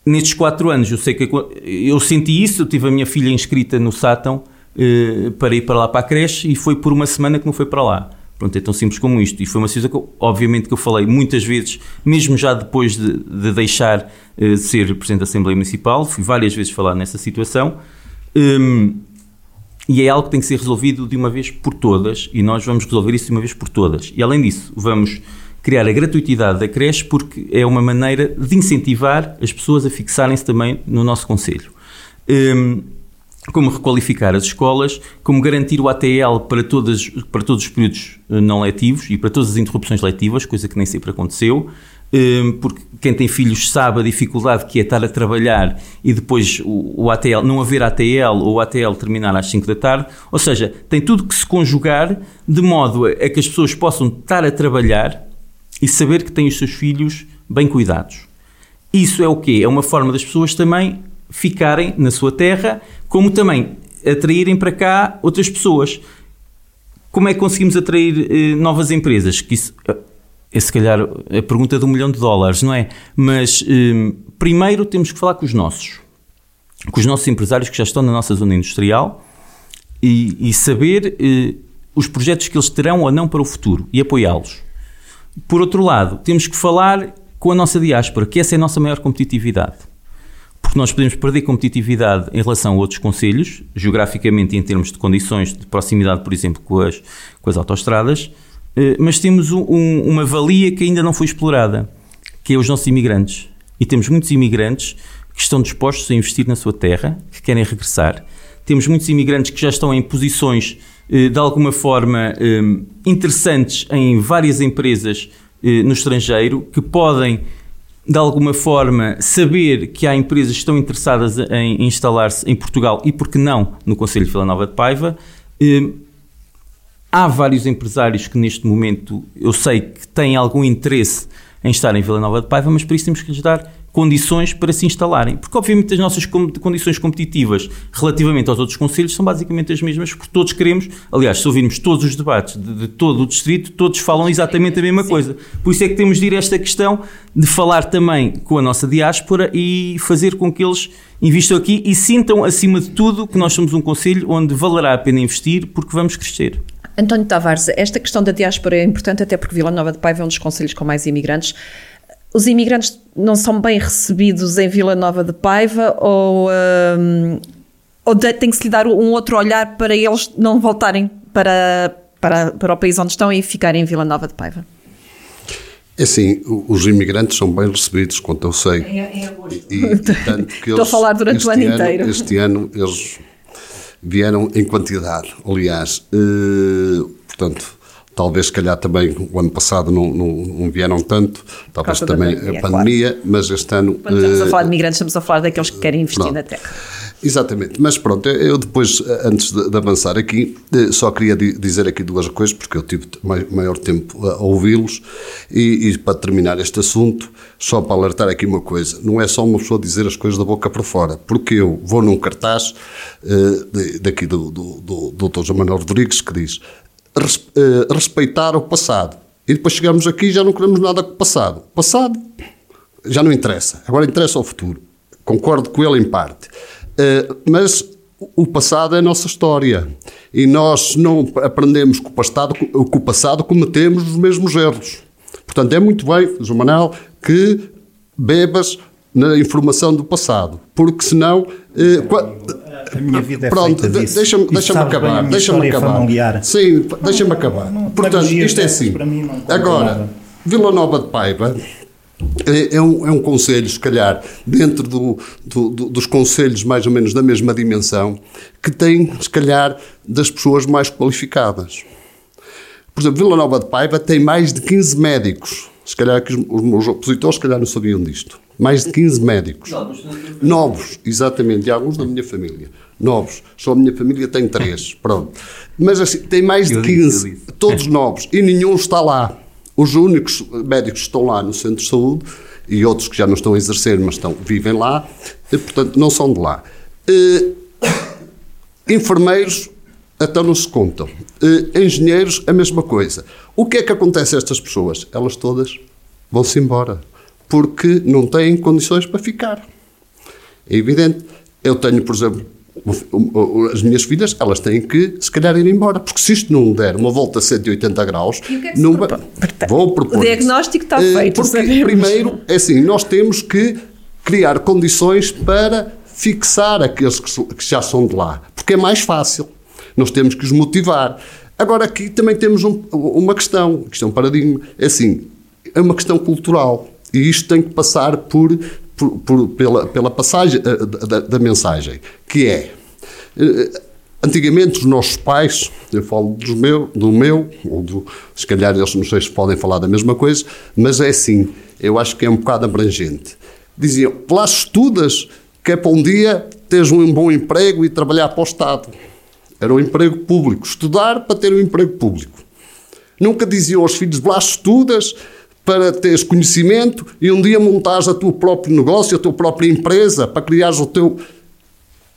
Nestes quatro anos, eu sei que eu senti isso. Eu tive a minha filha inscrita no Sátão eh, para ir para lá para a creche e foi por uma semana que não foi para lá. Pronto, é tão simples como isto. E foi uma situação que, obviamente, que eu falei muitas vezes, mesmo já depois de, de deixar uh, de ser Presidente da Assembleia Municipal, fui várias vezes falar nessa situação. Um, e é algo que tem que ser resolvido de uma vez por todas, e nós vamos resolver isso de uma vez por todas. E além disso, vamos criar a gratuitidade da creche porque é uma maneira de incentivar as pessoas a fixarem-se também no nosso Conselho. Um, como requalificar as escolas, como garantir o ATL para, todas, para todos os períodos eh, não letivos e para todas as interrupções letivas, coisa que nem sempre aconteceu, um, porque quem tem filhos sabe a dificuldade que é estar a trabalhar e depois o, ATL, não haver ATL ou o ATL terminar às 5 da tarde. Ou seja, tem tudo que se conjugar de modo a que as pessoas possam estar a trabalhar e saber que têm os seus filhos bem cuidados. Isso é o quê? É uma forma das pessoas também ficarem na sua terra, como também atraírem para cá outras pessoas. Como é que conseguimos atrair eh, novas empresas? Que isso é se calhar a pergunta de um milhão de dólares, não é? Mas eh, primeiro temos que falar com os nossos, com os nossos empresários que já estão na nossa zona industrial e, e saber eh, os projetos que eles terão ou não para o futuro e apoiá-los. Por outro lado, temos que falar com a nossa diáspora, que essa é a nossa maior competitividade. Porque nós podemos perder competitividade em relação a outros conselhos, geograficamente em termos de condições de proximidade, por exemplo, com as, com as autostradas, eh, mas temos um, uma valia que ainda não foi explorada, que é os nossos imigrantes. E temos muitos imigrantes que estão dispostos a investir na sua terra, que querem regressar. Temos muitos imigrantes que já estão em posições eh, de alguma forma eh, interessantes em várias empresas no estrangeiro, que podem de alguma forma saber que há empresas que estão interessadas em instalar-se em Portugal e, por que não, no Conselho de Vila Nova de Paiva. Há vários empresários que neste momento eu sei que têm algum interesse em estar em Vila Nova de Paiva, mas por isso temos que lhes dar condições para se instalarem. Porque, obviamente, as nossas condições competitivas relativamente aos outros conselhos são basicamente as mesmas, porque todos queremos, aliás, se ouvirmos todos os debates de, de todo o distrito, todos falam exatamente a mesma Sim. coisa. Por isso é que temos de ir a esta questão de falar também com a nossa diáspora e fazer com que eles invistam aqui e sintam, acima de tudo, que nós somos um conselho onde valerá a pena investir porque vamos crescer. António Tavares, esta questão da diáspora é importante até porque Vila Nova de Paiva é um dos conselhos com mais imigrantes. Os imigrantes não são bem recebidos em Vila Nova de Paiva ou, um, ou tem que se lhe dar um outro olhar para eles não voltarem para, para, para o país onde estão e ficarem em Vila Nova de Paiva? É assim, os imigrantes são bem recebidos, quanto eu sei. É, é e, e, Estou a falar durante o ano, ano inteiro. Este ano eles vieram em quantidade, aliás. Uh, portanto, talvez, se calhar, também o ano passado não, não, não vieram tanto, talvez também pandemia, a pandemia, claro. mas este ano. Quando estamos a falar de migrantes, estamos a falar daqueles que querem investir pronto. na terra. Exatamente, mas pronto, eu depois, antes de, de avançar aqui, eh, só queria dizer aqui duas coisas, porque eu tive maior tempo a ouvi-los, e, e, para terminar este assunto, só para alertar aqui uma coisa, não é só uma pessoa dizer as coisas da boca para fora, porque eu vou num cartaz uh, daqui do, do, do, do Dr. João Manuel Rodrigues que diz respeitar o passado, e depois chegamos aqui e já não queremos nada com o passado. O passado já não interessa, agora interessa o futuro. Concordo com ele em parte. Uh, mas o passado é a nossa história. E nós não aprendemos com o passado, com o passado cometemos os mesmos erros. Portanto, é muito bem, João que bebas na informação do passado. Porque senão. Eh, a minha vida é Pronto, feita disso. Deixa-me deixa acabar. Deixa-me acabar. Familiar. Sim, deixa-me acabar. Portanto, isto é assim. Agora, Vila Nova de Paiva é, é, um, é um conselho, se calhar, dentro do, do, do, dos conselhos mais ou menos da mesma dimensão, que tem, se calhar, das pessoas mais qualificadas. Por exemplo, Vila Nova de Paiva tem mais de 15 médicos. Se calhar que os, os meus opositores, se calhar, não sabiam disto. Mais de 15 médicos. Novos, exatamente, e alguns da minha família. Novos. Só a minha família tem três. Pronto. Mas assim, tem mais de 15, todos novos, e nenhum está lá. Os únicos médicos que estão lá no centro de saúde e outros que já não estão a exercer, mas estão, vivem lá, e, portanto, não são de lá. Uh, enfermeiros até não se contam. Uh, engenheiros, a mesma coisa. O que é que acontece a estas pessoas? Elas todas vão-se embora, porque não têm condições para ficar. É evidente. Eu tenho, por exemplo, as minhas filhas, elas têm que, se calhar, ir embora. Porque se isto não der uma volta a 180 graus, e o que é que não vai... Vou propor. O diagnóstico está eh, feito. Porque, sabemos. primeiro, é assim, nós temos que criar condições para fixar aqueles que, que já são de lá. Porque é mais fácil. Nós temos que os motivar. Agora, aqui também temos um, uma questão, questão paradigma. É assim, é uma questão cultural. E isto tem que passar por, por, por pela, pela passagem uh, da, da, mensagem, que é. Uh, antigamente, os nossos pais, eu falo dos meu, do meu, ou do, se calhar eles não sei se podem falar da mesma coisa, mas é assim, eu acho que é um bocado abrangente. Diziam, lá estudas, que é para um dia teres um bom emprego e trabalhar para o Estado. Era um emprego público. Estudar para ter um emprego público. Nunca diziam aos filhos, lá estudas para teres conhecimento e um dia montares a teu próprio negócio, a tua própria empresa, para criares o teu...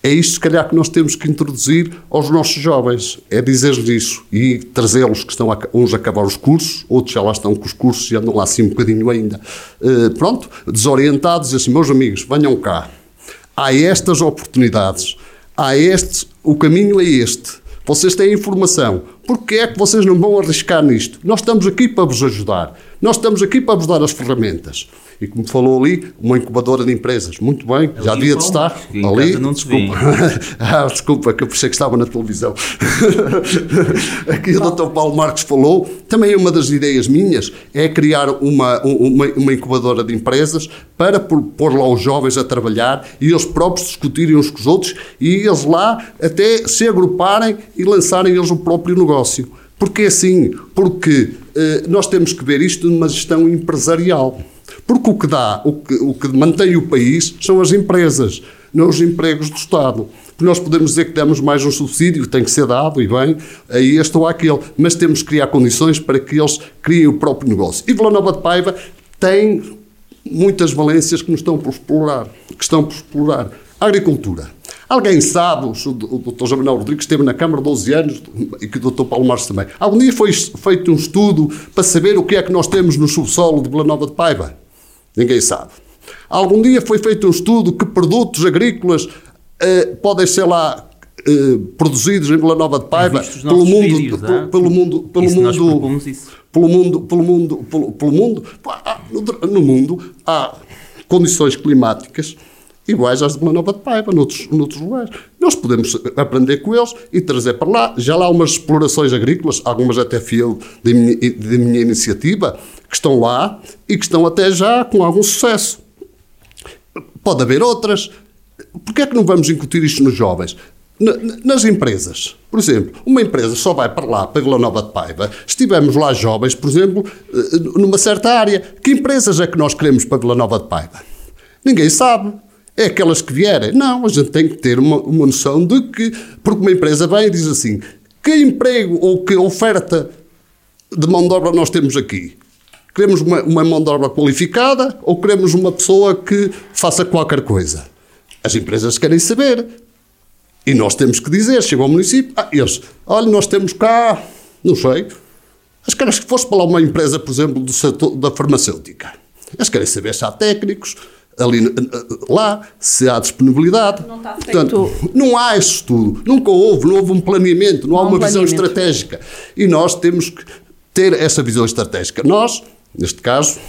É isto, se calhar, que nós temos que introduzir aos nossos jovens. É dizer-lhes isso e trazê-los que estão a, uns a acabar os cursos, outros já lá estão com os cursos e andam lá assim um bocadinho ainda. Uh, pronto, desorientados, e assim, meus amigos, venham cá. Há estas oportunidades. Há este, o caminho é este. Vocês têm informação. Porquê é que vocês não vão arriscar nisto? Nós estamos aqui para vos ajudar. Nós estamos aqui para vos dar as ferramentas. E como falou ali, uma incubadora de empresas. Muito bem, já havia de estar ali. Não desculpa. ah, desculpa, que eu pensei que estava na televisão. Aqui o Dr. Paulo Marques falou. Também uma das ideias minhas é criar uma, uma, uma incubadora de empresas para pôr lá os jovens a trabalhar e eles próprios discutirem uns com os outros e eles lá até se agruparem e lançarem eles o próprio negócio. Porque assim, porque nós temos que ver isto numa gestão empresarial. Porque o que dá, o que, o que mantém o país são as empresas, não os empregos do Estado. Nós podemos dizer que damos mais um subsídio, tem que ser dado, e bem, a este ou àquele, mas temos que criar condições para que eles criem o próprio negócio. E Vila Nova de Paiva tem muitas valências que nos estão por explorar, que estão por explorar. A agricultura. Alguém sabe, o Dr. José Manuel Rodrigues esteve na Câmara 12 anos e que o Dr. Paulo Marques também. Algum dia foi feito um estudo para saber o que é que nós temos no subsolo de Vila Nova de Paiva? Ninguém sabe. Algum dia foi feito um estudo que produtos agrícolas eh, podem ser lá eh, produzidos em Vila Nova de Paiva pelo mundo, vídeos, pelo, ah? pelo, mundo, pelo mundo, pelo mundo, pelo mundo, pelo, pelo mundo, no, no mundo há condições climáticas iguais às de Vila Nova de Paiva, noutros, noutros lugares. Nós podemos aprender com eles e trazer para lá. Já lá há umas explorações agrícolas, algumas até fiel de minha, de minha iniciativa, que estão lá e que estão até já com algum sucesso. Pode haver outras. Porquê é que não vamos incutir isto nos jovens? Nas empresas, por exemplo, uma empresa só vai para lá, para Vila Nova de Paiva, se tivermos lá jovens, por exemplo, eh, numa certa área, que empresas é que nós queremos para Vila Nova de Paiva? Ninguém sabe. É aquelas que vierem. Não, a gente tem que ter uma, uma noção de que, porque uma empresa vem e diz assim, que emprego ou que oferta de mão de obra nós temos aqui? Queremos uma, uma mão de obra qualificada ou queremos uma pessoa que faça qualquer coisa? As empresas querem saber. E nós temos que dizer, chega ao município, ah, eles, olha, nós temos cá, não sei, as caras que fosse para lá uma empresa, por exemplo, do setor da farmacêutica. Eles querem saber se há técnicos, ali, lá, se há disponibilidade. Não está feito. Portanto, não há esse estudo, nunca houve, não houve um planeamento, não, não há uma um visão estratégica. E nós temos que ter essa visão estratégica. Nós, neste caso,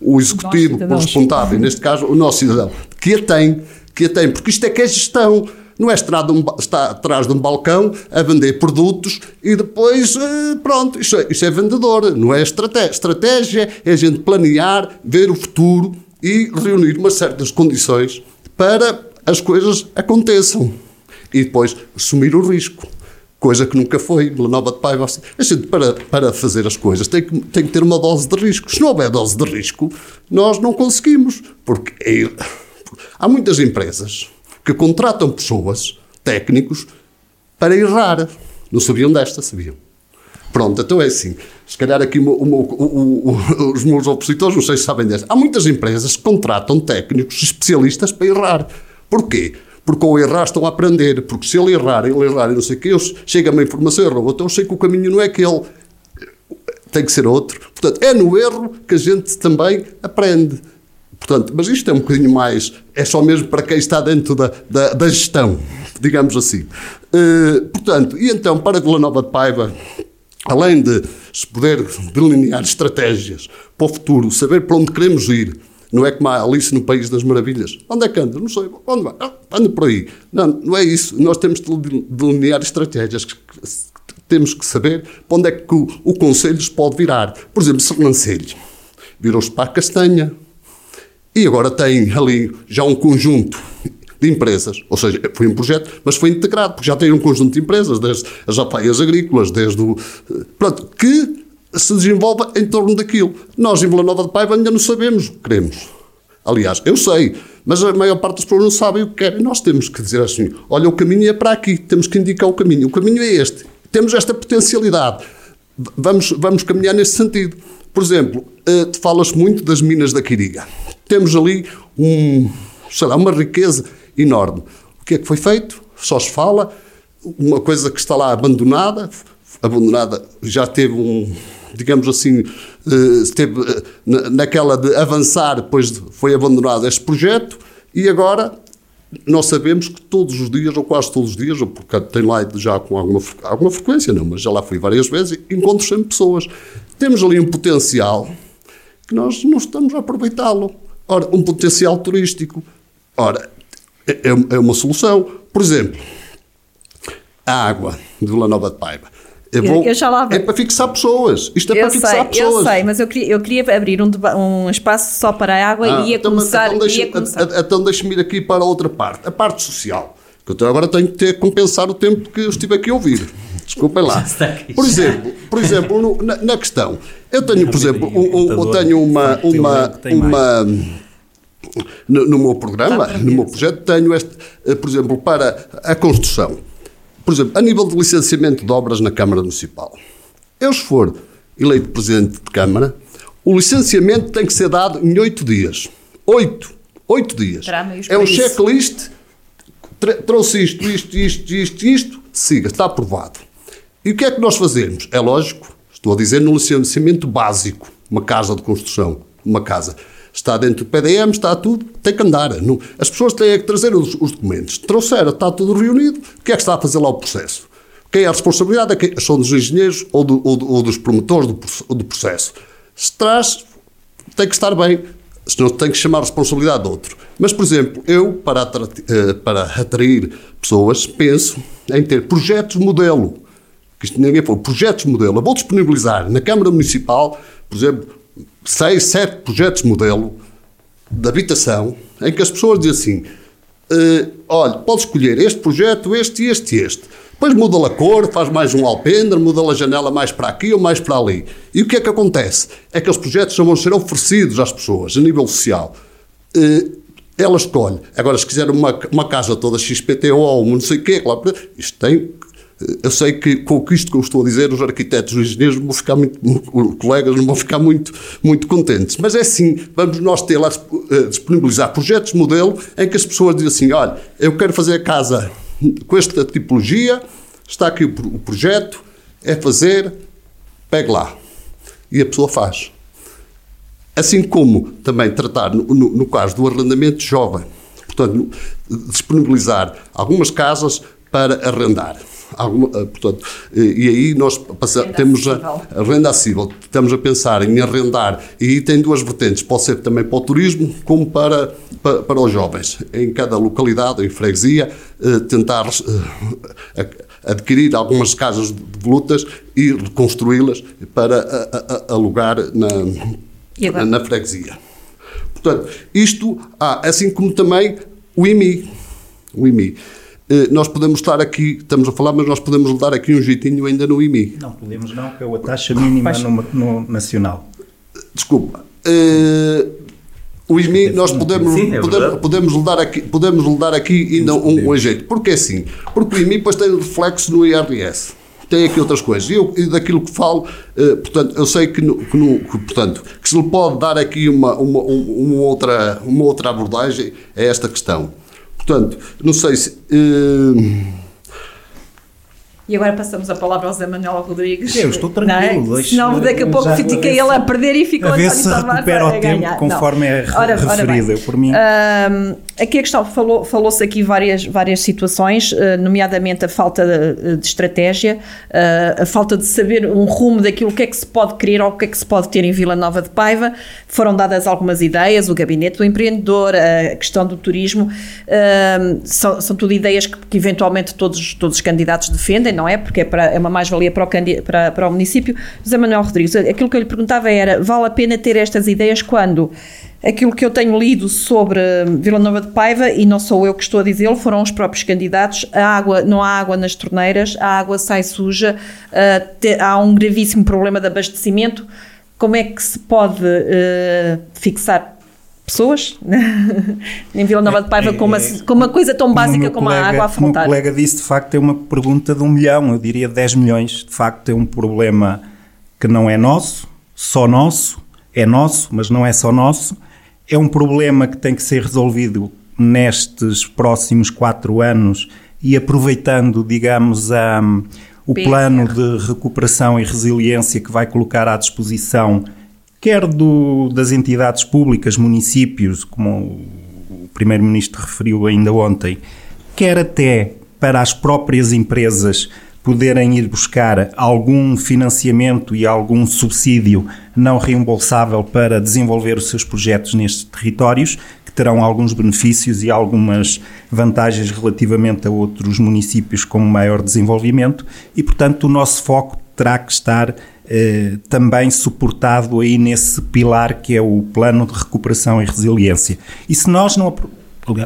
o executivo responsável, neste caso, o nosso cidadão, que a tem, que a tem, porque isto é que é gestão. Não é estar, um, estar atrás de um balcão a vender produtos e depois, eh, pronto, isso é, isso é vendedor, não é estratégia. Estratégia é a gente planear, ver o futuro e reunir umas certas condições para as coisas aconteçam. E depois assumir o risco. Coisa que nunca foi. Nova de Paiva. A gente, para, para fazer as coisas, tem que, tem que ter uma dose de risco. Se não houver dose de risco, nós não conseguimos. Porque é, há muitas empresas que contratam pessoas, técnicos, para errar. Não sabiam desta, sabiam. Pronto, então é assim. Se calhar aqui o, o, o, os meus opositores não sei se sabem desta. Há muitas empresas que contratam técnicos especialistas para errar. Porquê? Porque ao errar estão a aprender. Porque se ele errar, ele errar e não sei o quê, chega-me a informação, errou. Então eu sei que o caminho não é aquele. Tem que ser outro. Portanto, é no erro que a gente também aprende. Portanto, mas isto é um bocadinho mais. É só mesmo para quem está dentro da, da, da gestão, digamos assim. Uh, portanto, e então, para Vila Nova de Paiva, além de se poder delinear estratégias para o futuro, saber para onde queremos ir, não é como a Alice no País das Maravilhas. Onde é que anda? Não sei. Onde vai? Ah, anda por aí. Não, não é isso. Nós temos de delinear estratégias. Temos que saber para onde é que o, o Conselho se pode virar. Por exemplo, Sernancelho. virou-se para a Castanha. E agora tem ali já um conjunto de empresas, ou seja, foi um projeto, mas foi integrado, porque já tem um conjunto de empresas, desde as apaias agrícolas, desde o... Pronto, que se desenvolve em torno daquilo. Nós, em Vila Nova de Paiva, ainda não sabemos o que queremos. Aliás, eu sei, mas a maior parte das pessoas não sabem o que querem. Nós temos que dizer assim: olha, o caminho é para aqui, temos que indicar o caminho. O caminho é este. Temos esta potencialidade. Vamos, vamos caminhar nesse sentido. Por exemplo, uh, falas muito das minas da Quiriga. Temos ali um, sei lá, uma riqueza enorme. O que é que foi feito? Só se fala. Uma coisa que está lá abandonada, abandonada já teve um, digamos assim, eh, esteve eh, naquela de avançar, depois foi abandonado este projeto e agora nós sabemos que todos os dias, ou quase todos os dias, ou porque tem lá já com alguma, alguma frequência, não, mas já lá fui várias vezes, encontro sempre pessoas. Temos ali um potencial que nós não estamos a aproveitá-lo. Ora, um potencial turístico. Ora, é, é, é uma solução. Por exemplo, a água de Vila Nova de Paiva. Eu, vou, eu já lá É para fixar pessoas. Isto é eu para fixar sei, pessoas. Eu sei, mas eu queria, eu queria abrir um, um espaço só para a água ah, e ia então, começar. Então, deixa, ia começar. então deixa-me ir aqui para a outra parte, a parte social. Que eu agora tenho que ter que compensar o tempo que eu estive aqui a ouvir. Desculpem lá. Por exemplo, por exemplo no, na, na, questão, eu tenho, por exemplo, um, um, eu tenho uma. uma, uma no, no meu programa, no meu projeto, tenho este, eh, por exemplo, para a construção por exemplo, a nível de licenciamento de obras na Câmara Municipal, eu, se for eleito Presidente de Câmara, o licenciamento tem que ser dado em oito dias. Oito. Oito dias. É um checklist. Trouxe isto, isto, isto, isto, isto. Siga, está aprovado. E o que é que nós fazemos? É lógico, estou a dizer no licenciamento básico, uma casa de construção, uma casa está dentro do PDM, está tudo, tem que andar. Não, as pessoas têm que trazer os, os, documentos. Trouxeram, está tudo reunido, o que é que está a fazer lá o processo? Quem é a responsabilidade? É são dos engenheiros ou, do, ou, ou dos promotores do, do, processo. Se traz, tem que estar bem, senão tem que chamar a responsabilidade de outro. Mas, por exemplo, eu, para, eh, para atrair pessoas, penso em ter projetos modelo. Que isto ninguém falou, projetos modelo. Eu vou disponibilizar na Câmara Municipal, por exemplo, seis, sete projetos modelo de habitação em que as pessoas dizem assim: uh, olha, pode escolher este projeto, este, este e este. Depois muda a cor, faz mais um alpendre, muda a janela mais para aqui ou mais para ali. E o que é que acontece? É que os projetos vão ser oferecidos às pessoas a nível social. Uh, ela escolhe. Agora, se quiser uma, uma casa toda XPTO ou não sei o quê, claro, isto tem eu sei que com isto que eu estou a dizer, os arquitetos, os engenheiros vão ficar muito, os colegas não vão ficar muito, muito contentes. Mas é assim, vamos nós ter lá eh, disponibilizar projetos modelo em que as pessoas dizem assim: olha, eu quero fazer a casa com esta tipologia, está aqui o, projeto, é fazer, pegue lá. E a pessoa faz. Assim como também tratar, no, no caso do arrendamento jovem, portanto, disponibilizar algumas casas para arrendar alguma, eh, portanto, eh, e aí nós passamos, temos a, a, renda acessível. Estamos a pensar em arrendar, e aí tem duas vertentes, pode ser também para o turismo, como para, para, para os jovens. Em cada localidade, em freguesia, eh, tentar adquirir algumas casas de volutas e reconstruí-las para alugar na, na freguesia. Portanto, isto há, assim como também o IMI. O IMI. Eh, nós podemos estar aqui, estamos a falar, mas nós podemos dar aqui um jeitinho ainda no IMI. Não, podemos não, que é a taxa mínima no, no, nacional. Desculpa. Uh, o IMI, nós podemos, Sim, é podemos, podemos, lhe dar aqui, podemos lhe dar aqui ainda um, um jeito. Porquê assim? Porque o IMI depois tem reflexo no IRS tem aqui outras coisas. E, eu, e daquilo que falo, uh, portanto, eu sei que, no, que, no, que, portanto, que se lhe pode dar aqui uma, uma, uma, outra, uma outra abordagem a esta questão. Portanto, não sei se. Uh, e agora passamos a palavra ao Zé Manuel Rodrigues. Eu estou tranquilo. É? Senão daqui a pouco já, fica ele a perder e fica o António se recupera o tempo ganhar. conforme não. é ora, referido. Ora por mim. Um, aqui a questão, falou, falou-se aqui várias, várias situações, uh, nomeadamente a falta de, de estratégia, uh, a falta de saber um rumo daquilo que é que se pode querer ou o que é que se pode ter em Vila Nova de Paiva. Foram dadas algumas ideias, o gabinete do empreendedor, a questão do turismo, uh, são, são tudo ideias que, que eventualmente todos, todos os candidatos defendem não é? Porque é, para, é uma mais-valia para, o para, para o município. José Manuel Rodrigues, aquilo que eu lhe perguntava era: vale a pena ter estas ideias quando aquilo que eu tenho lido sobre Vila Nova de Paiva, e não sou eu que estou a dizê-lo, foram os próprios candidatos, a água, não há água nas torneiras, a água sai suja, uh, há um gravíssimo problema de abastecimento. Como é que se pode uh, fixar pessoas em Vila Nova de Paiva é, com, uma, é, com uma coisa tão básica como colega, a água a faltar? O meu colega disse, de facto, é uma pergunta de um milhão, eu diria 10 milhões. De facto, é um problema que não é nosso, só nosso, é nosso, mas não é só nosso. É um problema que tem que ser resolvido nestes próximos quatro anos e aproveitando, digamos, a, o plano de recuperação e resiliência que vai colocar à disposição quer do, das entidades públicas, municípios, como o Primeiro-Ministro referiu ainda ontem, quer até para as próprias empresas poderem ir buscar algum financiamento e algum subsídio não reembolsável para desenvolver os seus projetos nestes territórios, que terão alguns benefícios e algumas vantagens relativamente a outros municípios com maior desenvolvimento, e portanto o nosso foco terá que estar eh, também suportado aí nesse pilar que é o plano de recuperação e resiliência. E se nós não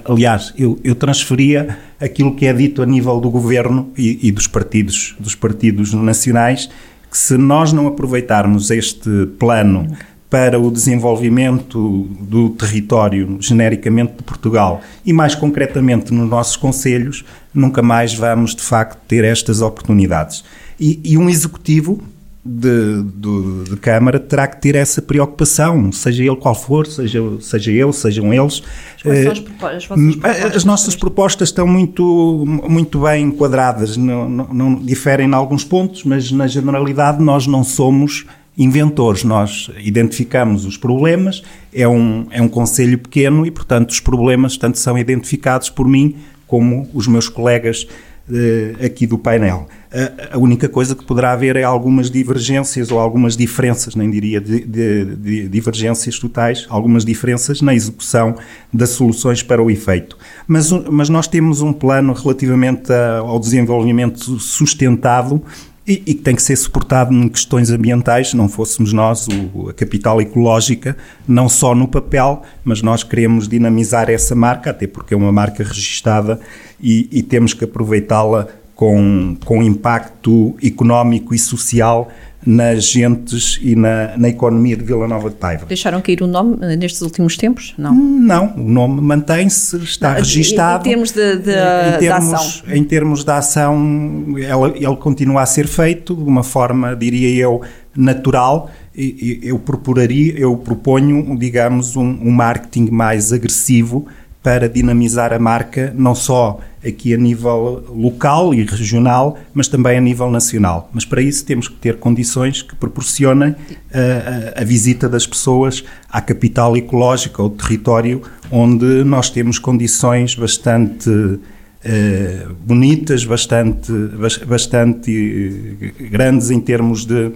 aliás, eu, eu, transferia aquilo que é dito a nível do governo e, e, dos partidos, dos partidos nacionais, que se nós não aproveitarmos este plano para o desenvolvimento do território genericamente de Portugal e mais concretamente nos nossos conselhos, nunca mais vamos de facto ter estas oportunidades. E, e um executivo de, de, de, Câmara terá que ter essa preocupação, seja ele qual for, seja, seja eu, sejam eles. Eh, as, propostas, as, as nossas propostas estão muito, muito bem enquadradas, não, não, não, diferem em alguns pontos, mas na generalidade nós não somos inventores, nós identificamos os problemas, é um, é um conselho pequeno e, portanto, os problemas tanto são identificados por mim como os meus colegas aqui do painel. A, única coisa que poderá haver é algumas divergências ou algumas diferenças, nem diria de, de, de divergências totais, algumas diferenças na execução das soluções para o efeito. Mas, mas nós temos um plano relativamente ao desenvolvimento sustentado e, que tem que ser suportado em questões ambientais, não fôssemos nós o, a capital ecológica, não só no papel, mas nós queremos dinamizar essa marca, até porque é uma marca registada e, e temos que aproveitá-la com, com impacto económico e social nas gentes e na, na economia de Vila Nova de Paiva. Deixaram cair o nome nestes últimos tempos? Não. Não, o nome mantém-se, está não, registado. Em, em termos de, de, em termos, ação? Em termos de ação, ele, ele continua a ser feito de uma forma, diria eu, natural. Eu, propuraria, eu proponho, digamos, um, um marketing mais agressivo para dinamizar a marca, não só aqui a nível local e regional, mas também a nível nacional. Mas para isso temos que ter condições que proporcionem a, eh, a, a visita das pessoas à capital ecológica, ao território onde nós temos condições bastante uh, bonitas, bastante, bastante grandes em termos de eh,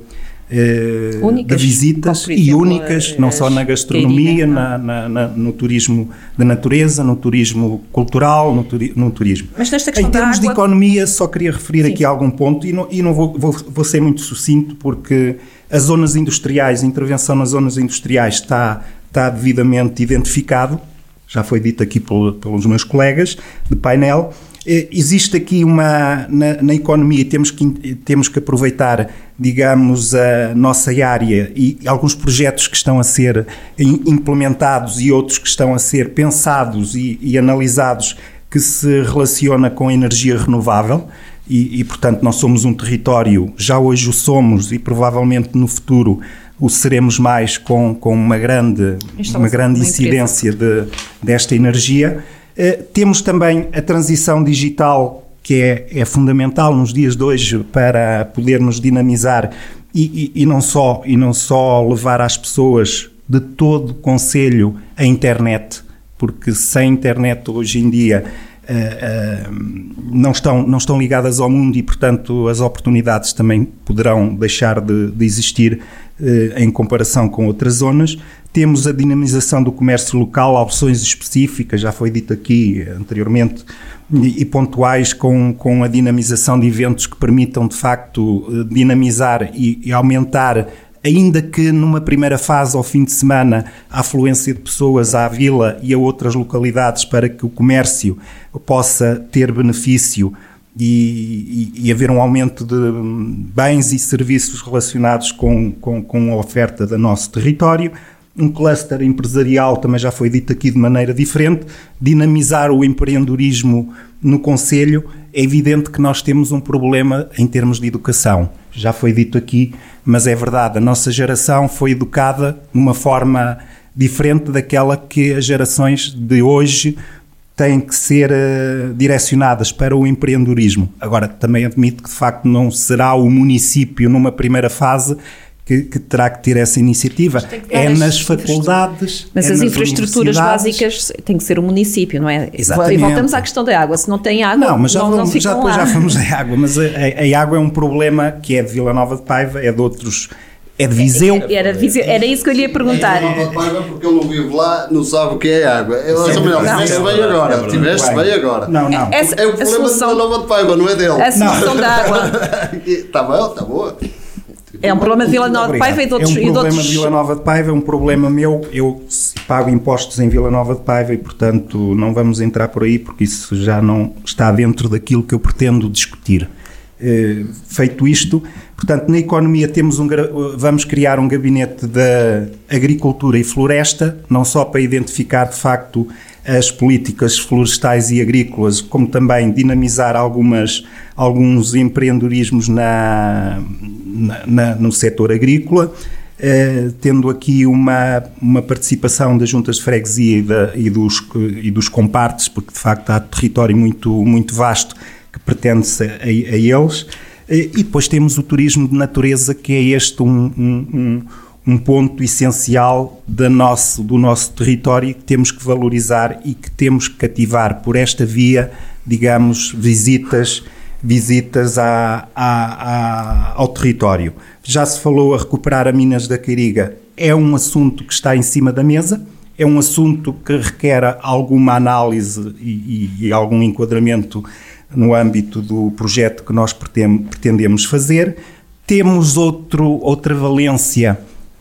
únicas, de visitas e únicas, não só na gastronomia, na, na, na, no turismo de natureza, no turismo cultural, no, turi, no turismo. Mas nesta questão em termos água... de economia, só queria referir Sim. aqui algum ponto e não, e não vou, vou, vou ser muito sucinto porque as zonas industriais, a intervenção nas zonas industriais está, está devidamente identificado, já foi dito aqui pelos meus colegas de painel, eh, existe aqui uma, na, na, economia, temos que, temos que aproveitar, digamos, a nossa área e alguns projetos que estão a ser implementados e outros que estão a ser pensados e, e analisados que se relaciona com a energia renovável. E, e, portanto, nós somos um território, já hoje o somos e provavelmente no futuro o seremos mais com, com uma grande, uma grande incidência de, desta energia. Eh, temos também a transição digital, que é, é, fundamental nos dias de hoje para podermos dinamizar e, e, e, não só, e não só levar às pessoas de todo o Conselho a internet, porque sem internet hoje em dia uh, uh, não, estão, não estão ligadas ao mundo e, portanto, as oportunidades também poderão deixar de, de existir uh, em comparação com outras zonas. Temos a dinamização do comércio local, opções específicas, já foi dito aqui anteriormente, e, pontuais com, com a dinamização de eventos que permitam de facto eh, dinamizar e, e aumentar ainda que numa primeira fase, ao fim de semana, a afluência de pessoas à vila e a outras localidades para que o comércio possa ter benefício e, e, e haver um aumento de bens e serviços relacionados com, com, com a oferta do nosso território. Um cluster empresarial, também já foi dito aqui de maneira diferente, dinamizar o empreendedorismo no Conselho. É evidente que nós temos um problema em termos de educação. Já foi dito aqui, mas é verdade, a nossa geração foi educada de uma forma diferente daquela que as gerações de hoje têm que ser uh, direcionadas para o empreendedorismo. Agora, também admito que de facto não será o município numa primeira fase que, que, terá que ter essa iniciativa. É nas faculdades. Mas é as infraestruturas básicas tem que ser o município, não é? Exatamente. E voltamos à questão da água. Se não tem água, não, mas já, não, vamos, não já, lá. já fomos à água, mas a, a, a, água é um problema que é de Vila Nova de Paiva, é de outros é de Viseu. Era, Viseu, era isso que eu lhe ia perguntar. É de Paiva porque ele não vive lá, não sabe o que é água. Eu, é tiveste bem agora, tiveste bem agora. Não, não. Essa, é o problema solução, de Vila Nova de Paiva, não é dele. A solução da água. Está bem, está boa. É um problema de Vila Nova de Paiva e de outros... É um problema outros... de Vila Nova de Paiva, é um problema meu. Eu pago impostos em Vila Nova de Paiva e, portanto, não vamos entrar por aí porque isso já não está dentro daquilo que eu pretendo discutir. Feito isto, portanto, na economia temos um, vamos criar um gabinete da agricultura e floresta, não só para identificar de facto as políticas florestais e agrícolas, como também dinamizar algumas, alguns empreendedorismos na, na, na no setor agrícola, eh, tendo aqui uma, uma participação das juntas de freguesia e, da, e, dos, e dos compartes, porque de facto há território muito, muito vasto que pertence a, a, eles. E depois temos o turismo de natureza, que é este um, um, um ponto essencial nosso, do nosso território que temos que valorizar e que temos que cativar por esta via, digamos, visitas, visitas à, à, à, ao território. Já se falou a recuperar a Minas da Quiriga, é um assunto que está em cima da mesa, é um assunto que requer alguma análise e, e, e algum enquadramento no âmbito do projeto que nós pretendemos fazer. Temos outro, outra valência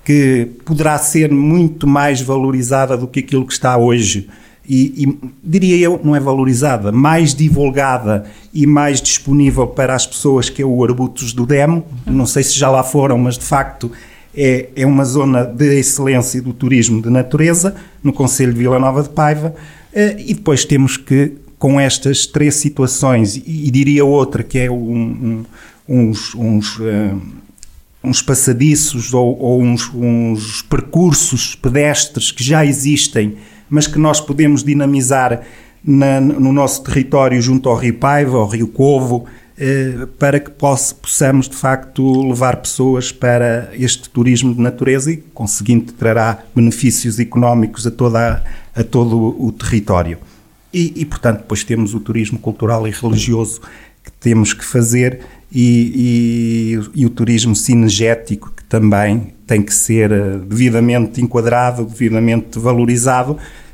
que poderá ser muito mais valorizada do que aquilo que está hoje. E, e, diria eu, não é valorizada, mais divulgada e mais disponível para as pessoas que é o Arbutos do Demo. Não sei se já lá foram, mas de facto é, é uma zona de excelência do turismo de natureza, no Conselho de Vila Nova de Paiva. E depois temos que com estas três situações, e, e diria outra, que é um, um, uns, uns, uh, uns, passadiços ou, ou uns, uns, percursos pedestres que já existem, mas que nós podemos dinamizar na, no nosso território junto ao Rio Paiva, ao Rio Covo, uh, para que possa, possamos de facto levar pessoas para este turismo de natureza e, conseguinte, trará benefícios económicos a, toda, a todo o território. E, e, portanto, depois temos o turismo cultural e religioso que temos que fazer e, e, e o turismo cinegético que também tem que ser devidamente enquadrado, devidamente valorizado eh,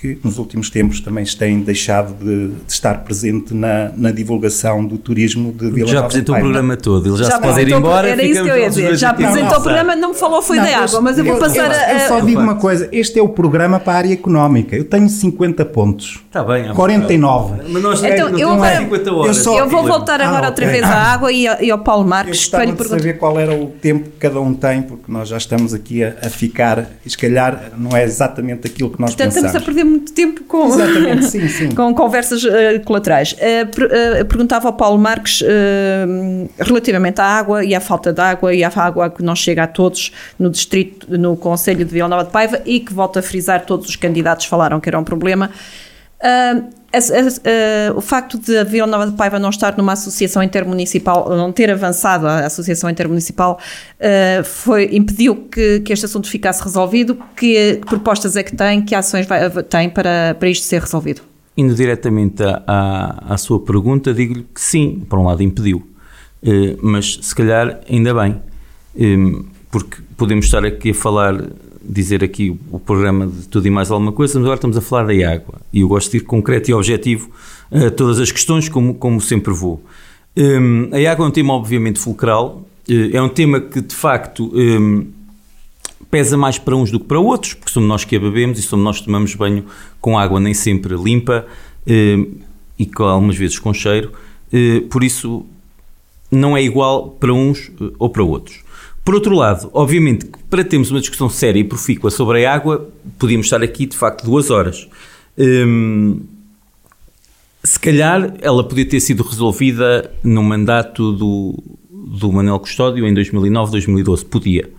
que nos últimos tempos também tem deixado de, de estar presente na, na, divulgação do turismo de Vila Já apresentou o programa todo, ele já, já se pode ir embora. Era isso que eu ia dizer, já apresentou o programa, não me falou foi não, da água, mas eu vou passar eu, a... Eu só digo uma coisa, este é o programa para a área económica, eu tenho 50 pontos. Está bem. 49. Mas nós então, não eu, vou, 50 horas. Eu, só, eu vou voltar agora ah, outra okay. vez à água e, e, ao Paulo Marques para lhe perguntar. saber qual era o tempo que cada um tem, porque nós já estamos aqui a, a ficar, e se calhar não é exatamente aquilo que nós Portanto, pensamos. estamos a perder muito tempo com, sim, sim. com conversas uh, colaterais. Uh, uh, perguntava ao Paulo Marques relativamente à água e à falta de água e à água que não chega a todos no distrito, no Conselho de Vila Nova de Paiva e que, volto a frisar, todos os candidatos falaram que era um problema. O facto de a Vila Nova de Paiva não estar numa associação intermunicipal, não ter avançado a associação intermunicipal, uh, foi, impediu que, que, este assunto ficasse resolvido? Que, que, propostas é que tem, que ações vai, tem para, para isto ser resolvido? Indo diretamente à, à sua pergunta, digo-lhe que sim, por um lado impediu, mas se calhar ainda bem, um, porque podemos estar aqui a falar dizer aqui o programa de tudo e mais alguma coisa, mas agora estamos a falar da água. E eu gosto de ir concreto e objetivo a todas as questões, como, como sempre vou. Um, a água é um tema obviamente fulcral, uh, é um tema que de facto um, pesa mais para uns do que para outros, porque somos nós que a bebemos e somos nós que tomamos banho com água nem sempre limpa um, e com, algumas vezes com cheiro, uh, por isso não é igual para uns uh, ou para outros. Por outro lado, obviamente, para termos uma discussão séria e profícua sobre a água, podíamos estar aqui de facto duas horas. Hum, se calhar ela podia ter sido resolvida no mandato do, do Manuel Custódio em 2009, 2012. Podia.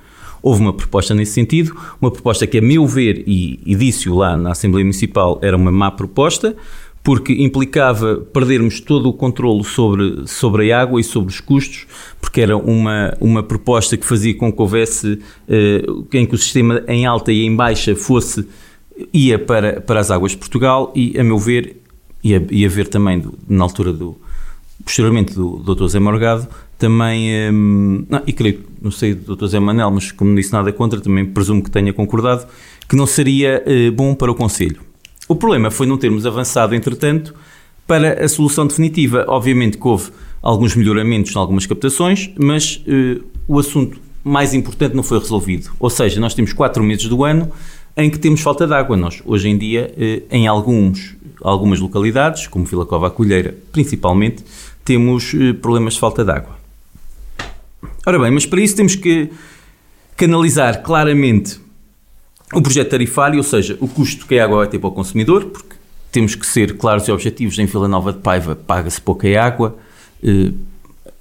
Houve uma proposta nesse sentido, uma proposta que, a meu ver, e, e disse-o lá na Assembleia Municipal, era uma má proposta, porque implicava perdermos todo o controle sobre, sobre a água e sobre os custos, porque era uma, uma proposta que fazia com que houvesse, uh, em que o sistema em alta e em baixa fosse, ia para, para as águas de Portugal e, a meu ver, ia, ia ver também, do, na altura do, posteriormente do Dr. Zé Morgado, também, um, não, e creio, não sei do Dr. Zé Manel, mas como não disse nada contra, também presumo que tenha concordado, que não seria uh, bom para o Conselho. O problema foi não termos avançado, entretanto, para a solução definitiva. Obviamente que houve alguns melhoramentos em algumas captações, mas uh, o assunto mais importante não foi resolvido. Ou seja, nós temos quatro meses do ano em que temos falta de água. Nós, hoje em dia, uh, em alguns, algumas localidades, como Vila Cova Colheira, principalmente, temos uh, problemas de falta de água. Ora bem, mas para isso temos que canalizar claramente o projeto tarifário, ou seja, o custo que a água vai ter para o consumidor, porque temos que ser claros e objetivos, em Vila Nova de Paiva paga-se pouca água, eh,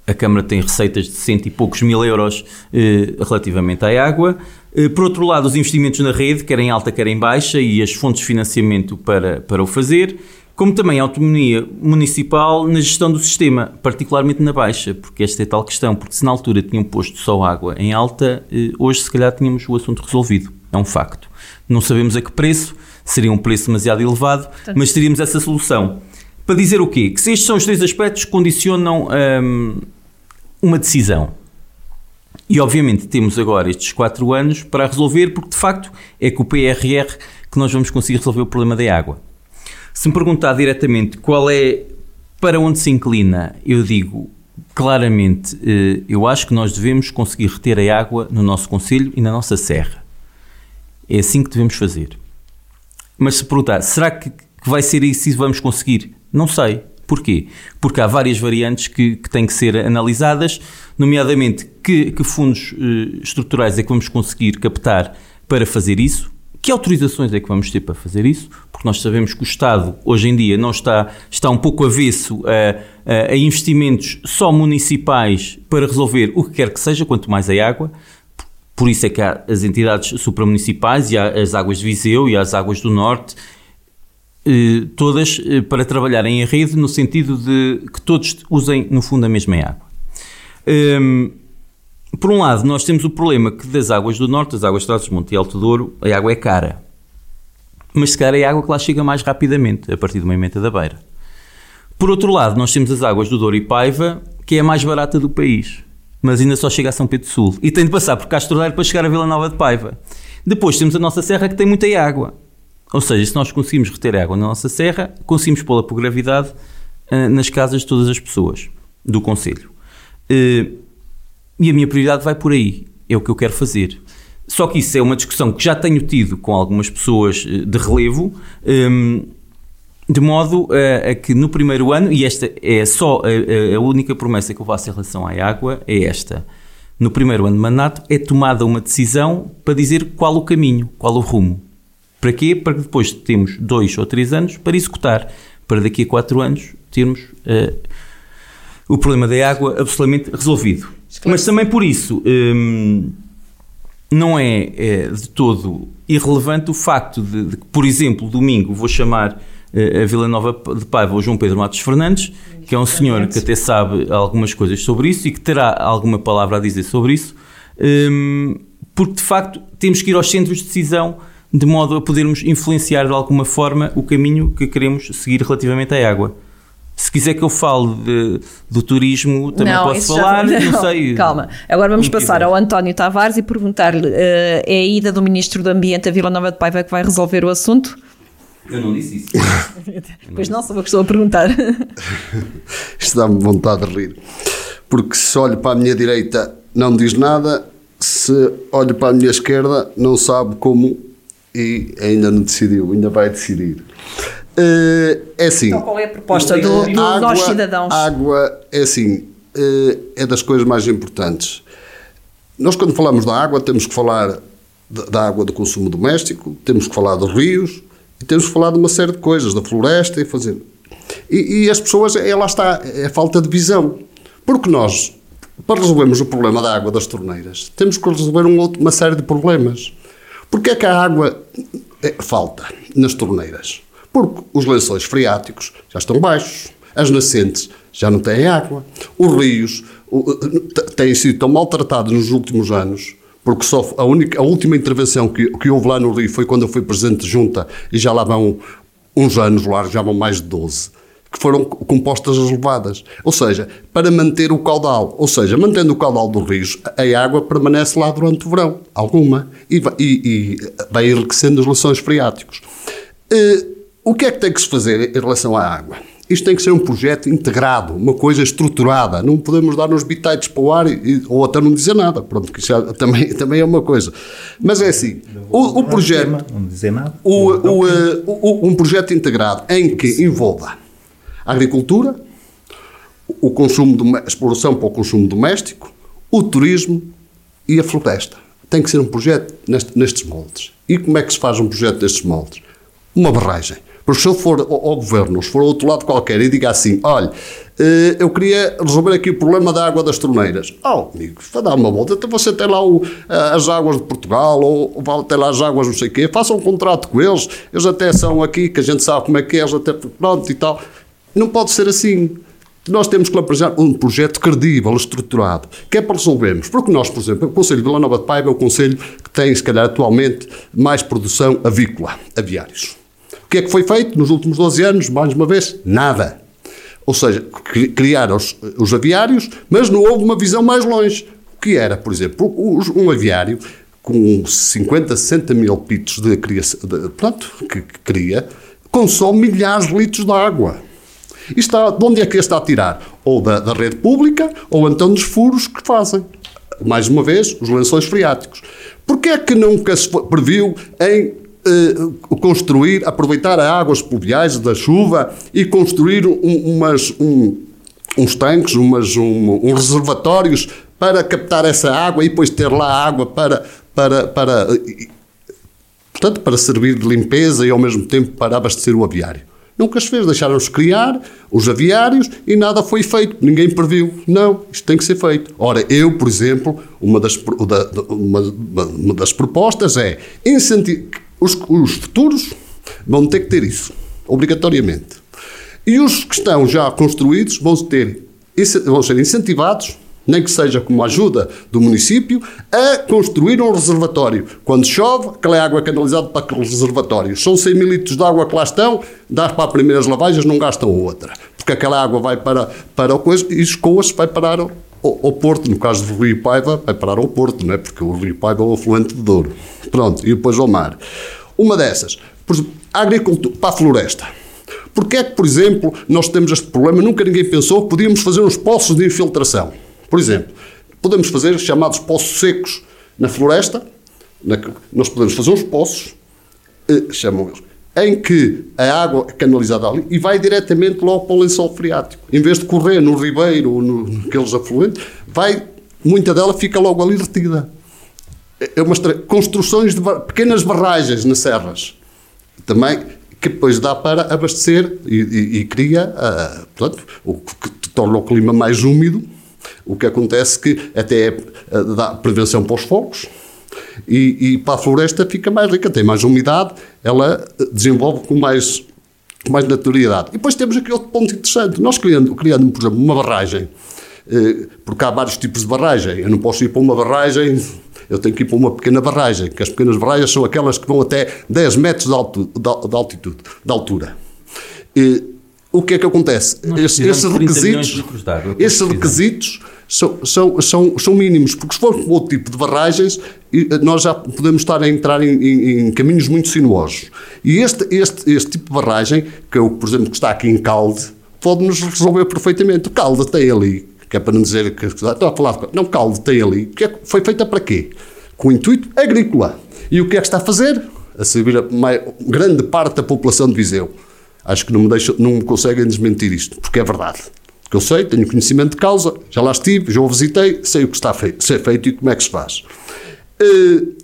a Câmara tem receitas de cento e poucos mil euros eh, relativamente à água. Eh, por outro lado, os investimentos na rede, quer em alta, quer em baixa, e as fontes de financiamento para, para o fazer, como também a autonomia municipal na gestão do sistema, particularmente na baixa, porque esta é tal questão, porque se na altura tinham posto só água em alta, hoje se calhar tínhamos o assunto resolvido. É um facto. Não sabemos a que preço, seria um preço demasiado elevado, mas teríamos essa solução. Para dizer o quê? Que se estes são os três aspectos que condicionam hum, uma decisão. E obviamente temos agora estes quatro anos para resolver, porque de facto é com o PRR que nós vamos conseguir resolver o problema da água. Se me perguntar diretamente qual é para onde se inclina, eu digo claramente, eh, eu acho que nós devemos conseguir reter a água no nosso Conselho e na nossa Serra. É assim que devemos fazer. Mas se perguntar, será que, vai ser isso e vamos conseguir? Não sei. Porquê? Porque há várias variantes que, que têm que ser analisadas, nomeadamente que, que fundos eh, estruturais é que vamos conseguir captar para fazer isso, que autorizações é que vamos ter para fazer isso? Porque nós sabemos que o Estado, hoje em dia, não está, está um pouco avesso a, a, investimentos só municipais para resolver o que quer que seja, quanto mais a água. Por isso é que há as entidades supramunicipais e há as águas de Viseu e as águas do Norte, eh, todas eh, para trabalharem em rede no sentido de que todos usem, no fundo, a mesma água. Ehm, por um lado, nós temos o problema que das águas do Norte, das águas de Trás-os-Monte e Alto Douro, a água é cara. Mas se calhar é a água que lá chega mais rapidamente, a partir de uma emenda da beira. Por outro lado, nós temos as águas do Douro e Paiva, que é a mais barata do país mas ainda só chega a São Pedro Sul. E tem de passar por Castro Daire para chegar a Vila Nova de Paiva. Depois temos a nossa serra que tem muita água. Ou seja, se nós conseguimos reter água na nossa serra, conseguimos pô-la por gravidade uh, nas casas de todas as pessoas do Conselho. Uh, e a minha prioridade vai por aí. É o que eu quero fazer. Só que isso é uma discussão que já tenho tido com algumas pessoas eh, de relevo. Um, de modo a, a, que no primeiro ano, e esta é só a, a, única promessa que eu faço em relação à água, é esta. No primeiro ano de mandato é tomada uma decisão para dizer qual o caminho, qual o rumo. Para quê? Para que depois temos dois ou três anos para executar. Para daqui a quatro anos termos uh, o problema da água absolutamente resolvido. Mas também por isso um, não é, é, de todo irrelevante o facto de, de que, por exemplo, domingo vou chamar a Vila Nova de Paiva, o João Pedro Matos Fernandes, que é um senhor que até sabe algumas coisas sobre isso e que terá alguma palavra a dizer sobre isso, hum, porque de facto temos que ir aos centros de decisão de modo a podermos influenciar de alguma forma o caminho que queremos seguir relativamente à água. Se quiser que eu fale de, do turismo, também Não, posso isso já- falar, não, sei. Calma. Agora vamos passar quiser. ao António Tavares e perguntar-lhe: eh, é a ida do Ministro do Ambiente a Vila Nova de Paiva que vai resolver o assunto? Eu não disse isso. Pois não, sou eu que estou a perguntar. Isto dá-me vontade de rir. Porque se olho para a minha direita não diz nada, se olho para a minha esquerda não sabe como e ainda não decidiu, ainda vai decidir. Eh, É assim. Então, qual é a proposta do, do água, nós cidadãos? Água é assim, eh, é das coisas mais importantes. Nós, quando falamos da água, temos que falar da da água do consumo doméstico, temos que falar dos rios e temos falar de uma série de coisas, da floresta e fazer. E, e as pessoas, é, lá está, é falta de visão. Porque nós, para resolvermos o problema da água das torneiras, temos que resolver um outro- uma série de problemas. Porquê é que a água eh, falta nas torneiras? Porque os lençóis freáticos já estão baixos, as nascentes já não têm água, os rios eh, têm sido tão maltratados nos últimos anos, porque só a, única, a última intervenção que, que houve lá no rio foi quando eu fui presidente de junta e já lá vão uns anos largos, já vão mais de 12 que foram compostas as levadas. Ou seja, para manter o caudal. Ou seja, mantendo o caudal dos rios, a água permanece lá durante o verão, alguma, e vai, e, e vai enriquecendo os lençóis freáticos. Eh, o que é que tem que se fazer em relação à água? Isto tem que ser um projeto integrado, uma coisa estruturada. Não podemos dar uns bitites para o ar e, ou até não dizer nada. Pronto, que isso já- também, também é uma coisa. Mas é assim, o, o projeto Não dizer nada. o, o, eh, o- um projeto integrado em que envolva a agricultura, o consumo dome- a exploração para o consumo doméstico, o turismo e a floresta. Tem que ser um projeto neste- nestes moldes. E como é que se faz um projeto destes moldes? Uma barragem. Porque se eu for ao, ao governo, se for ao outro lado qualquer e diga assim: olha, eh, eu queria resolver aqui o problema da água das torneiras. Oh, amigos, vai dar uma volta. Então você tem lá o- as águas de Portugal, ou, ou ter lá as águas não sei o quê. Faça um contrato com eles. Eles até são aqui, que a gente sabe como é que é, eles até pronto e tal. Não pode ser assim. Nós temos que apresentar um projeto credível, estruturado, que é para resolvermos. Porque nós, por exemplo, o Conselho de Vila Nova de Paiva é o Conselho que tem, se calhar, atualmente, mais produção avícola, aviários. Que é que foi feito nos últimos 12 anos? Mais uma vez, nada. Ou seja, cri- criaram os, os aviários, mas não houve uma visão mais longe. O que era, por exemplo, um aviário com 50, 60 mil pitos de criação, de, pronto, que, que cria, consome milhares de litros de água. E está, de onde é que está a tirar? Ou da, da rede pública, ou então dos furos que fazem. Mais uma vez, os lençóis freáticos. Porquê é que nunca se previu em eh, construir, aproveitar as águas pluviais da chuva e construir um- umas, um- uns tanques, umas, um, uns reservatórios para captar essa água e depois ter lá água para, para, para, eh, portanto, para servir de limpeza e ao mesmo tempo para abastecer o aviário. Nunca se fez, deixaram-se criar os aviários e nada foi feito, ninguém previu. Não, isto tem que ser feito. Ora, eu, por exemplo, uma das, uma, uma das propostas é incentivar. Os, os futuros vão ter que ter isso, obrigatoriamente. E os que estão já construídos vão, ter, vão ser incentivados, nem que seja como ajuda do município, a construir um reservatório. Quando chove, aquela é água canalizada para aqueles reservatórios. São 100 mil litros de água que lá estão, dá para as primeiras lavagens, não gastam outra. Porque aquela água vai para, para o coisa e escoa-se, vai parar ao, Porto. No caso do Rio Paiva, vai parar ao Porto, não é? Porque o Rio Paiva é o afluente de Douro. Pronto, e depois ao mar. Uma dessas, por exemplo, a agricultura, para a floresta. Porquê é que, por exemplo, nós temos este problema? Nunca ninguém pensou que podíamos fazer uns poços de infiltração. Por exemplo, podemos fazer os chamados poços secos na floresta. na nós podemos fazer uns poços, eh, chamam eles, em que a água é canalizada ali e vai diretamente logo para o lençol freático. Em vez de correr no ribeiro ou naqueles afluentes, vai, muita dela fica logo ali retida. É uma estra- construções de pequenas barragens nas serras também que depois dá para abastecer e, e- e cria, ah, portanto, o que torna o clima mais úmido, o que acontece que até é, ah, dá prevenção para os fogos e, e para a floresta fica mais rica, tem mais umidade, ela ah, desenvolve com mais, com mais naturalidade. E depois temos aqui outro ponto interessante, nós criando, criando por exemplo, uma barragem, eh, porque há vários tipos de barragem, eu não posso ir para uma barragem eu tenho que ir para uma pequena barragem, que as pequenas barragens são aquelas que vão até 10 metros de, altu- de al- de altitude, de altura. E o que é que acontece? Estes, estes requisitos, estes requisitos são, são, são, são mínimos, porque se for outro tipo de barragens, nós já podemos estar a entrar em, em, em caminhos muito sinuosos. E este, este, este tipo de barragem, que é o, por exemplo, que está aqui em Calde, pode-nos resolver perfeitamente. Calde tem ali, que é para não dizer que estou a falar, não, Calde tem ali, que é, foi feita para quê? Com o intuito agrícola. E o que é que está a fazer? A servir a grande parte da população de Viseu Acho que não me, deixam, não me conseguem desmentir isto, porque é verdade. Porque eu sei, tenho conhecimento de causa, já lá estive, já o visitei, sei o que está a ser feito e como é que se faz. Uh,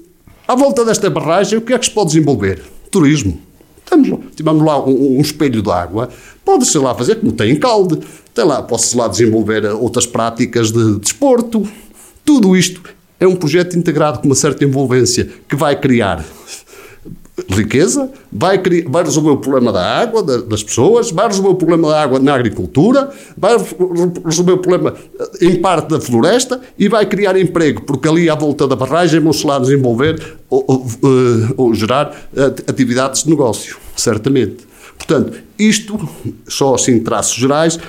à volta desta barragem, o que é que se pode desenvolver? Turismo. Temos, tivemos lá um, um espelho de água, pode-se lá fazer como tem em calde, tem lá, posso lá desenvolver outras práticas de desporto. De Tudo isto é um projeto integrado com uma certa envolvência que vai criar riqueza, vai, criar, vai resolver o problema da água das pessoas, vai resolver o problema da água na agricultura, vai resolver o problema eh, em parte da floresta e vai criar emprego, porque ali à volta da barragem vão-se lá desenvolver ou, ou, eh, ou, gerar eh, atividades de negócio, certamente. Portanto, isto, só assim traços gerais,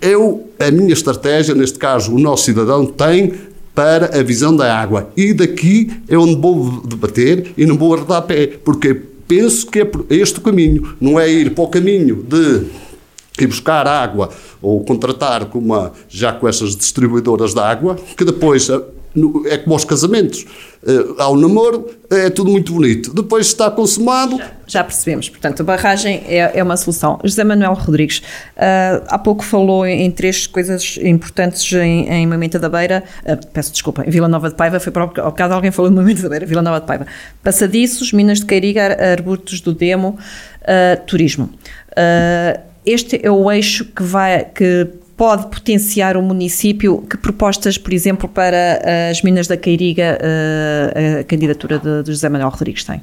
é o, a minha estratégia, neste caso o nosso cidadão tem para a visão da água. E daqui é onde vou debater e não vou arredar pé, porque penso que é este o caminho, não é ir para o caminho de ir buscar água ou contratar com uma, já com essas distribuidoras de água, que depois é como aos casamentos. Há o namoro, é tudo muito bonito. Depois está consumado. Já, percebemos. Portanto, a barragem é, é, uma solução. José Manuel Rodrigues, uh, há pouco falou em, em, três coisas importantes em, em Mamenta da Beira. Uh, peço desculpa, em Vila Nova de Paiva. Foi para o bocado alguém falou de Mamenta da Beira, Vila Nova de Paiva. Passadiços, Minas de Cairiga, Arbustos do Demo, turismo. este é o eixo que vai. Que pode potenciar o município? Que propostas, por exemplo, para as Minas da Cairiga uh, a candidatura de, de, José Manuel Rodrigues tem?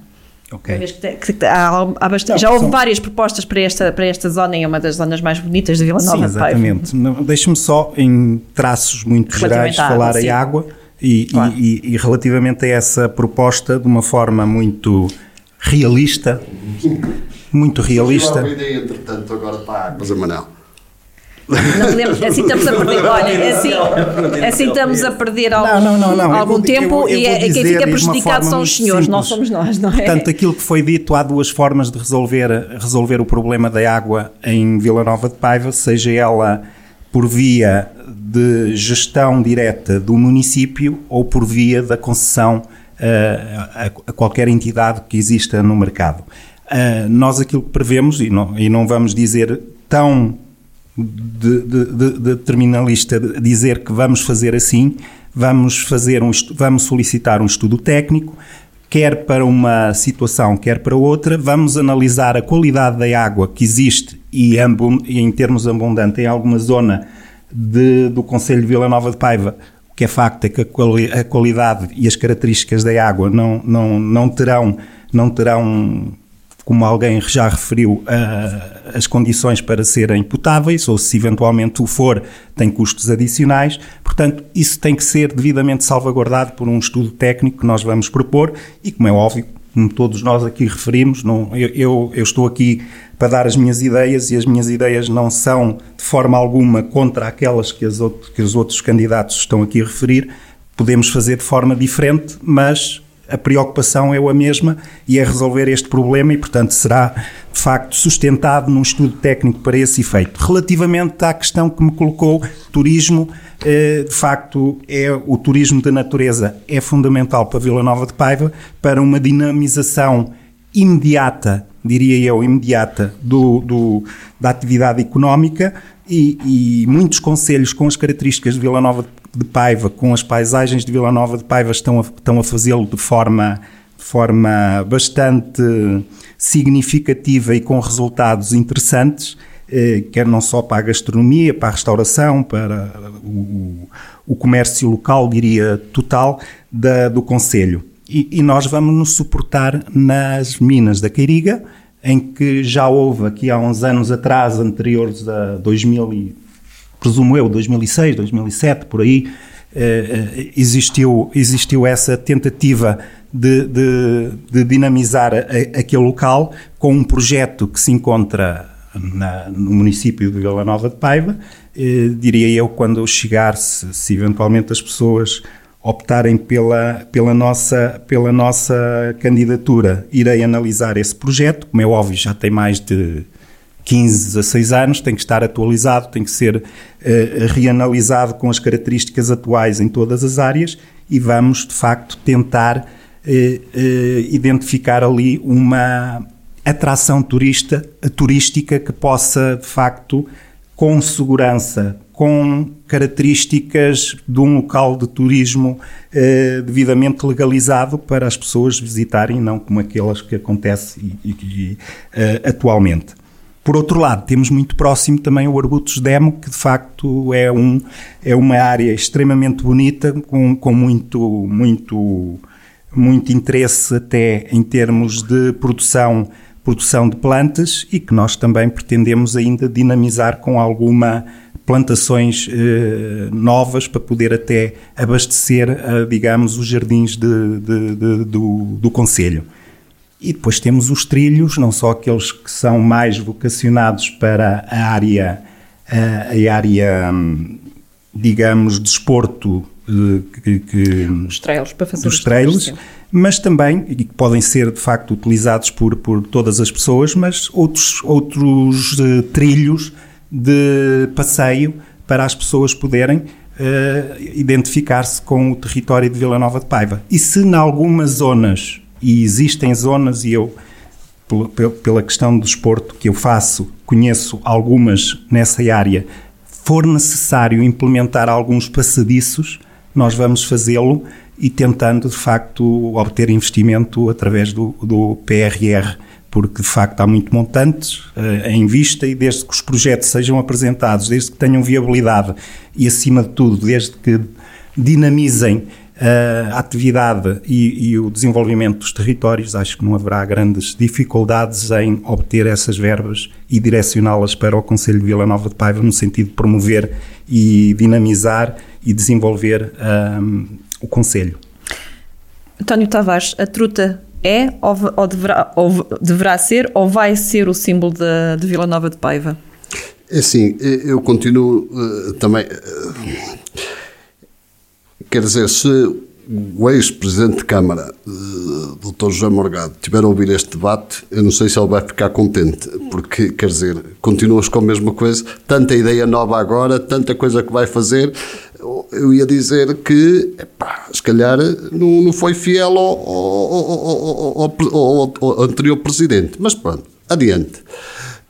Ok. Que, que, há, há bastante, já houve são... várias propostas para esta, para esta zona e é uma das zonas mais bonitas de Vila Nova sim, exatamente. Deixe-me só, em traços muito gerais, falar em água e, claro. e, e, e relativamente a essa proposta de uma forma muito realista, muito realista. Eu ideia, entretanto, agora para a água, Manuel. Não podemos, assim estamos a perder, olha, assim, assim estamos a perder algum, não, não, não, algum vou, tempo eu, eu e é, quem fica prejudicado são os senhores, simples. não somos nós, não é? Portanto, aquilo que foi dito, há duas formas de resolver, resolver o problema da água em Vila Nova de Paiva, seja ela por via de gestão direta do município ou por via da concessão uh, a, a, qualquer entidade que exista no mercado. Uh, nós aquilo que prevemos, e não, e não vamos dizer tão de, de, de, dizer que vamos fazer assim, vamos fazer um, vamos solicitar um estudo técnico, quer para uma situação, quer para outra, vamos analisar a qualidade da água que existe e, em termos abundante em alguma zona de, do Conselho de Vila Nova de Paiva, o que é facto é que a, quali a qualidade e as características da água não, não, não terão, não terão como alguém já referiu, uh, as condições para serem potáveis, ou se eventualmente o for, tem custos adicionais. Portanto, isso tem que ser devidamente salvaguardado por um estudo técnico que nós vamos propor e, como é óbvio, como todos nós aqui referimos, não, eu, eu, eu estou aqui para dar as minhas ideias e as minhas ideias não são de forma alguma contra aquelas que, as outro, que os outros candidatos estão aqui a referir. Podemos fazer de forma diferente, mas a preocupação é a mesma e é resolver este problema e, portanto, será de facto sustentado num estudo técnico para esse efeito. Relativamente à questão que me colocou, turismo, eh, de facto, é, o turismo da natureza é fundamental para Vila Nova de Paiva para uma dinamização imediata, diria eu, imediata do, do da atividade económica e, e muitos conselhos com as características de Vila Nova de de Paiva, com as paisagens de Vila Nova de Paiva, estão a, estão a fazê-lo de forma, de forma bastante significativa e com resultados interessantes, eh, quer não só para a gastronomia, para a restauração, para o, o comércio local, diria, total, da, do Conselho. E, e, nós vamos nos suportar nas minas da Queiriga, em que já houve aqui há uns anos atrás, anteriores a 2000 e presumo eu, 2006, 2007, por aí, eh, eh, existiu, existiu essa tentativa de, de, de dinamizar a, aquele local com um projeto que se encontra na, no município de Vila Nova de Paiva. Eh, diria eu, quando chegar, se, se, eventualmente as pessoas optarem pela, pela, nossa, pela nossa candidatura, irei analisar esse projeto. Como é óbvio, já tem mais de 15 a 6 anos, tem que estar atualizado, tem que ser eh, reanalisado com as características atuais em todas as áreas e vamos, de facto, tentar eh, eh, identificar ali uma atração turista, turística que possa, de facto, com segurança, com características de um local de turismo eh, devidamente legalizado para as pessoas visitarem, não como aquelas que acontece e, e, eh, atualmente. Por outro lado, temos muito próximo também o Arbutos Demo, que de facto é, um, é uma área extremamente bonita, com, com muito, muito, muito interesse até em termos de produção produção de plantas e que nós também pretendemos ainda dinamizar com alguma plantações eh, novas para poder até abastecer, eh, digamos, os jardins de, de, de, do, do Conselho. E depois temos os trilhos, não só aqueles que são mais vocacionados para a área, a, a área, digamos, desporto, de que, que, os trails, para fazer os trails, mas também, e que podem ser de facto utilizados por, por todas as pessoas, mas outros, outros uh, trilhos de passeio para as pessoas poderem uh, identificar-se com o território de Vila Nova de Paiva. E se em algumas zonas, e existem zonas, e eu, pela, questão do desporto que eu faço, conheço algumas nessa área, for necessário implementar alguns passadiços, nós vamos fazê-lo e tentando, de facto, obter investimento através do, do PRR, porque, de facto, há muito montantes uh, em vista e desde que os projetos sejam apresentados, desde que tenham viabilidade e, acima de tudo, desde que dinamizem a atividade e, e, o desenvolvimento dos territórios, acho que não haverá grandes dificuldades em obter essas verbas e direcioná-las para o Conselho de Vila Nova de Paiva, no sentido de promover e dinamizar e desenvolver um, o Conselho. António Tavares, a truta é ou, ou, deverá, ou deverá ser ou vai ser o símbolo de, de Vila Nova de Paiva? É assim, eu continuo uh, também. Uh, quer dizer, se o ex-presidente de Câmara, uh, Dr. José Morgado, tiver a ouvir este debate, eu não sei se ele vai ficar contente, porque, quer dizer, continuas com a mesma coisa, tanta ideia nova agora, tanta coisa que vai fazer, eu ia dizer que, epá, se calhar, não, não foi fiel ao, ao, ao, ao, anterior presidente. Mas pronto, adiante.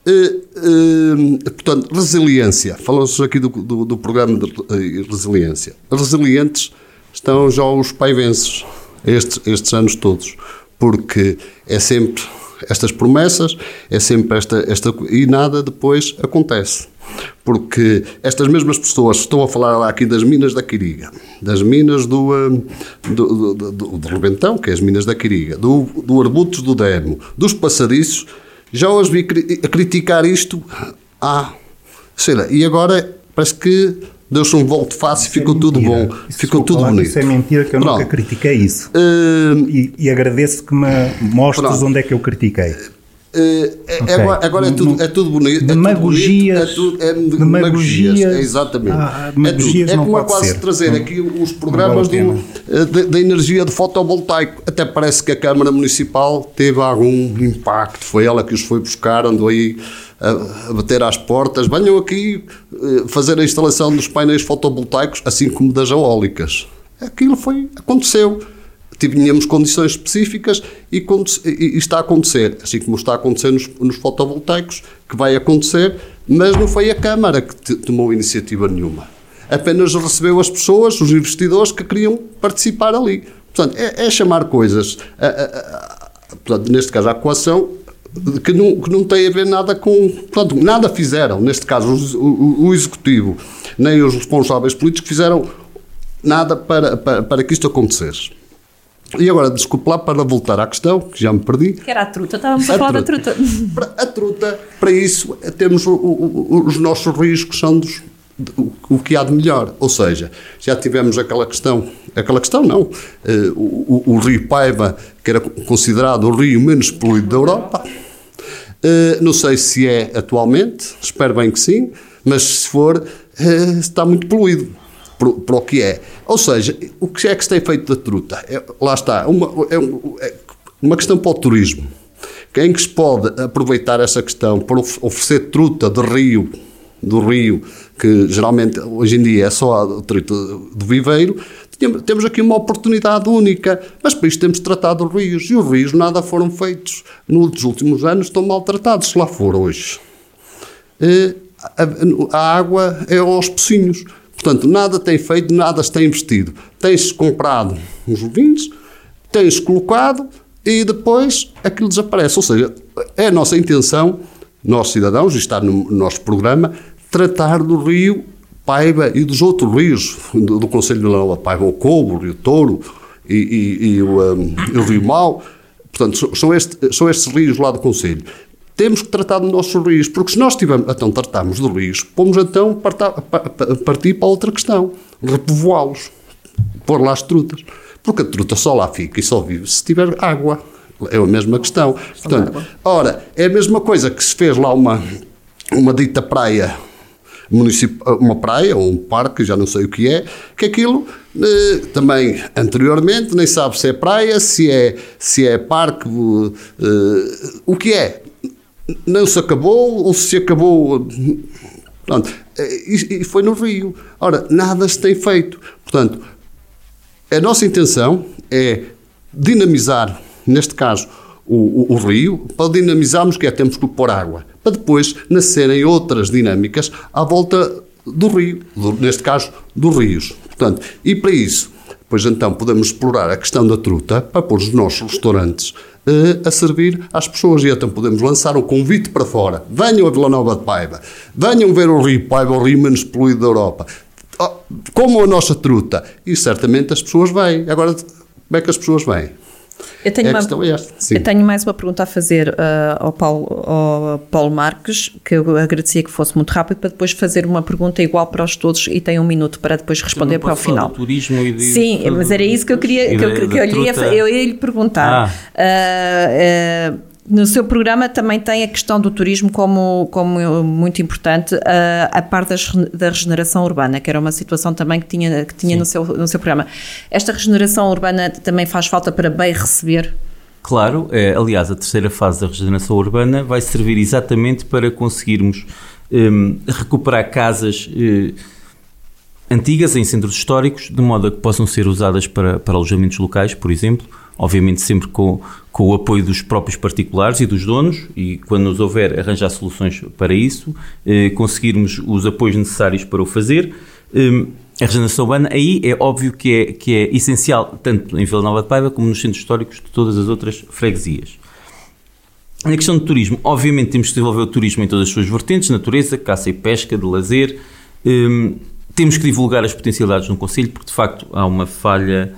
Uh, uh, portanto, resiliência. Falou-se aqui do, do, do, programa de uh, resiliência. Resilientes estão já os paivenses, estes, estes anos todos, porque é sempre estas promessas, é sempre esta, esta. e nada depois acontece. Porque estas mesmas pessoas estão a falar aqui das minas da Quiriga, das minas do, hum, do, do, do, do Rebentão, que é as minas da Quiriga, do, do Arbutos do Demo, dos passadiços, já os vi a criticar isto há, sei lá, e agora parece que deu-se um volto fácil e ficou é tudo bom. Isso ficou tudo falar, bonito. Isso é mentira que eu Pronto. nunca critiquei isso. Uh, e, e, agradeço que me mostres Pronto. onde é que eu critiquei. Uh, okay. agora, agora é, tudo, é tudo bonito. Demagogias. É tudo, é tudo, é demagogias. É exatamente. Ah, é, tudo. é como é quase ser. trazer não, aqui os programas do, da energia de fotovoltaico. Até parece que a Câmara Municipal teve algum impacto. Foi ela que os foi buscar, andou aí a, a bater às portas. Venham aqui uh, fazer a instalação dos painéis fotovoltaicos, assim como das eólicas. Aquilo foi, aconteceu tínhamos condições específicas e, e, está a acontecer, assim como está a acontecer nos, nos, fotovoltaicos, que vai acontecer, mas não foi a Câmara que tomou iniciativa nenhuma. Apenas recebeu as pessoas, os investidores que queriam participar ali. Portanto, é, é chamar coisas, a, a, a, portanto, neste caso a coação, que não, que não tem a ver nada com. Portanto, nada fizeram, neste caso o, o, o Executivo, nem os responsáveis políticos fizeram nada para, para, para que isto acontecesse. E agora, desculpe lá para voltar à questão, que já me perdi. Que era a truta, estávamos a, a falar da truta. Para, a truta, para isso, temos o, o, os nossos riscos, são dos, o, o que há de melhor. Ou seja, já tivemos aquela questão, aquela questão não, uh, o, o, Rio Paiva, que era considerado o rio menos poluído da Europa, Uh, não sei se é atualmente, espero bem que sim, mas se for, uh, está muito poluído para o que é. Ou seja, o que é que se tem feito da truta? É, lá está, uma, é, é uma questão para o turismo. Quem que se pode aproveitar essa questão para oferecer truta de rio, do rio, que geralmente hoje em dia é só a truta do viveiro, temos aqui uma oportunidade única, mas para isto temos tratado os rios, e os rios nada foram feitos. Nos últimos anos estão maltratados, se lá for hoje. A água é aos pocinhos. Portanto, nada tem feito, nada se tem investido. Tens comprado uns vinhos, tens colocado e depois aquilo desaparece. Ou seja, é a nossa intenção, nós cidadãos, e está no nosso programa, tratar do rio Paiva e dos outros rios do, do Conselho de Nova Paiva, o Cobo, o Rio Touro e, e, e o, um, o, Rio Mau. Portanto, são, este, são estes rios lá do Conselho. Temos que tratar dos nossos rios, porque se nós tivermos, então tratarmos dos rios, pomos então partir para outra questão, repovoá-los, pôr lá as trutas. Porque a truta só lá fica e só vive se tiver água. É a mesma questão. Portanto, ora, é a mesma coisa que se fez lá uma, uma dita praia uma praia ou um parque, já não sei o que é, que aquilo eh, também anteriormente nem sabe se é praia, se é, se é parque, eh, o que é. Não se acabou ou se acabou. Eh, e, e foi no Rio. Ora, nada se tem feito. Portanto, a nossa intenção é dinamizar, neste caso, o, o, o, rio, para dinamizarmos que é temos que pôr água, para depois nascerem outras dinâmicas à volta do rio, do, neste caso, dos rios. Portanto, e para isso, pois então podemos explorar a questão da truta para pôr os nossos restaurantes a servir às pessoas e então podemos lançar um convite para fora. Venham a Vila Nova de Paiva, venham ver o rio Paiva, o rio menos poluído da Europa. Oh, como a nossa truta. E certamente as pessoas vêm. Agora, como é que as pessoas vêm? Eu tenho, é uma, é eu tenho mais uma pergunta a fazer uh, ao, Paulo, ao Paulo Marques, que eu agradecia que fosse muito rápido, para depois fazer uma pergunta igual para os todos e tem um minuto para depois responder para o final. turismo e de, Sim, mas era isso que eu queria que, eu, que eu, ia, eu ia lhe perguntar. Ah. Uh, uh, no seu programa também tem a questão do turismo como, como muito importante, a, a parte da regeneração urbana, que era uma situação também que tinha, que tinha no, seu, no seu programa. Esta regeneração urbana também faz falta para bem receber? Claro, é, aliás, a terceira fase da regeneração urbana vai servir exatamente para conseguirmos um, recuperar casas uh, antigas em centros históricos, de modo a que possam ser usadas para, para alojamentos locais, por exemplo, obviamente sempre com, com o apoio dos próprios particulares e dos donos, e quando nos houver arranjar soluções para isso, eh, conseguirmos os apoios necessários para o fazer. Eh, a regeneração urbana, aí é óbvio que é, que é essencial, tanto em Vila Nova de Paiva como nos centros históricos de todas as outras freguesias. Na questão do turismo, obviamente temos que desenvolver o turismo em todas as suas vertentes, natureza, caça e pesca, de lazer. Eh, temos que divulgar as potencialidades no Conselho, porque de facto há uma falha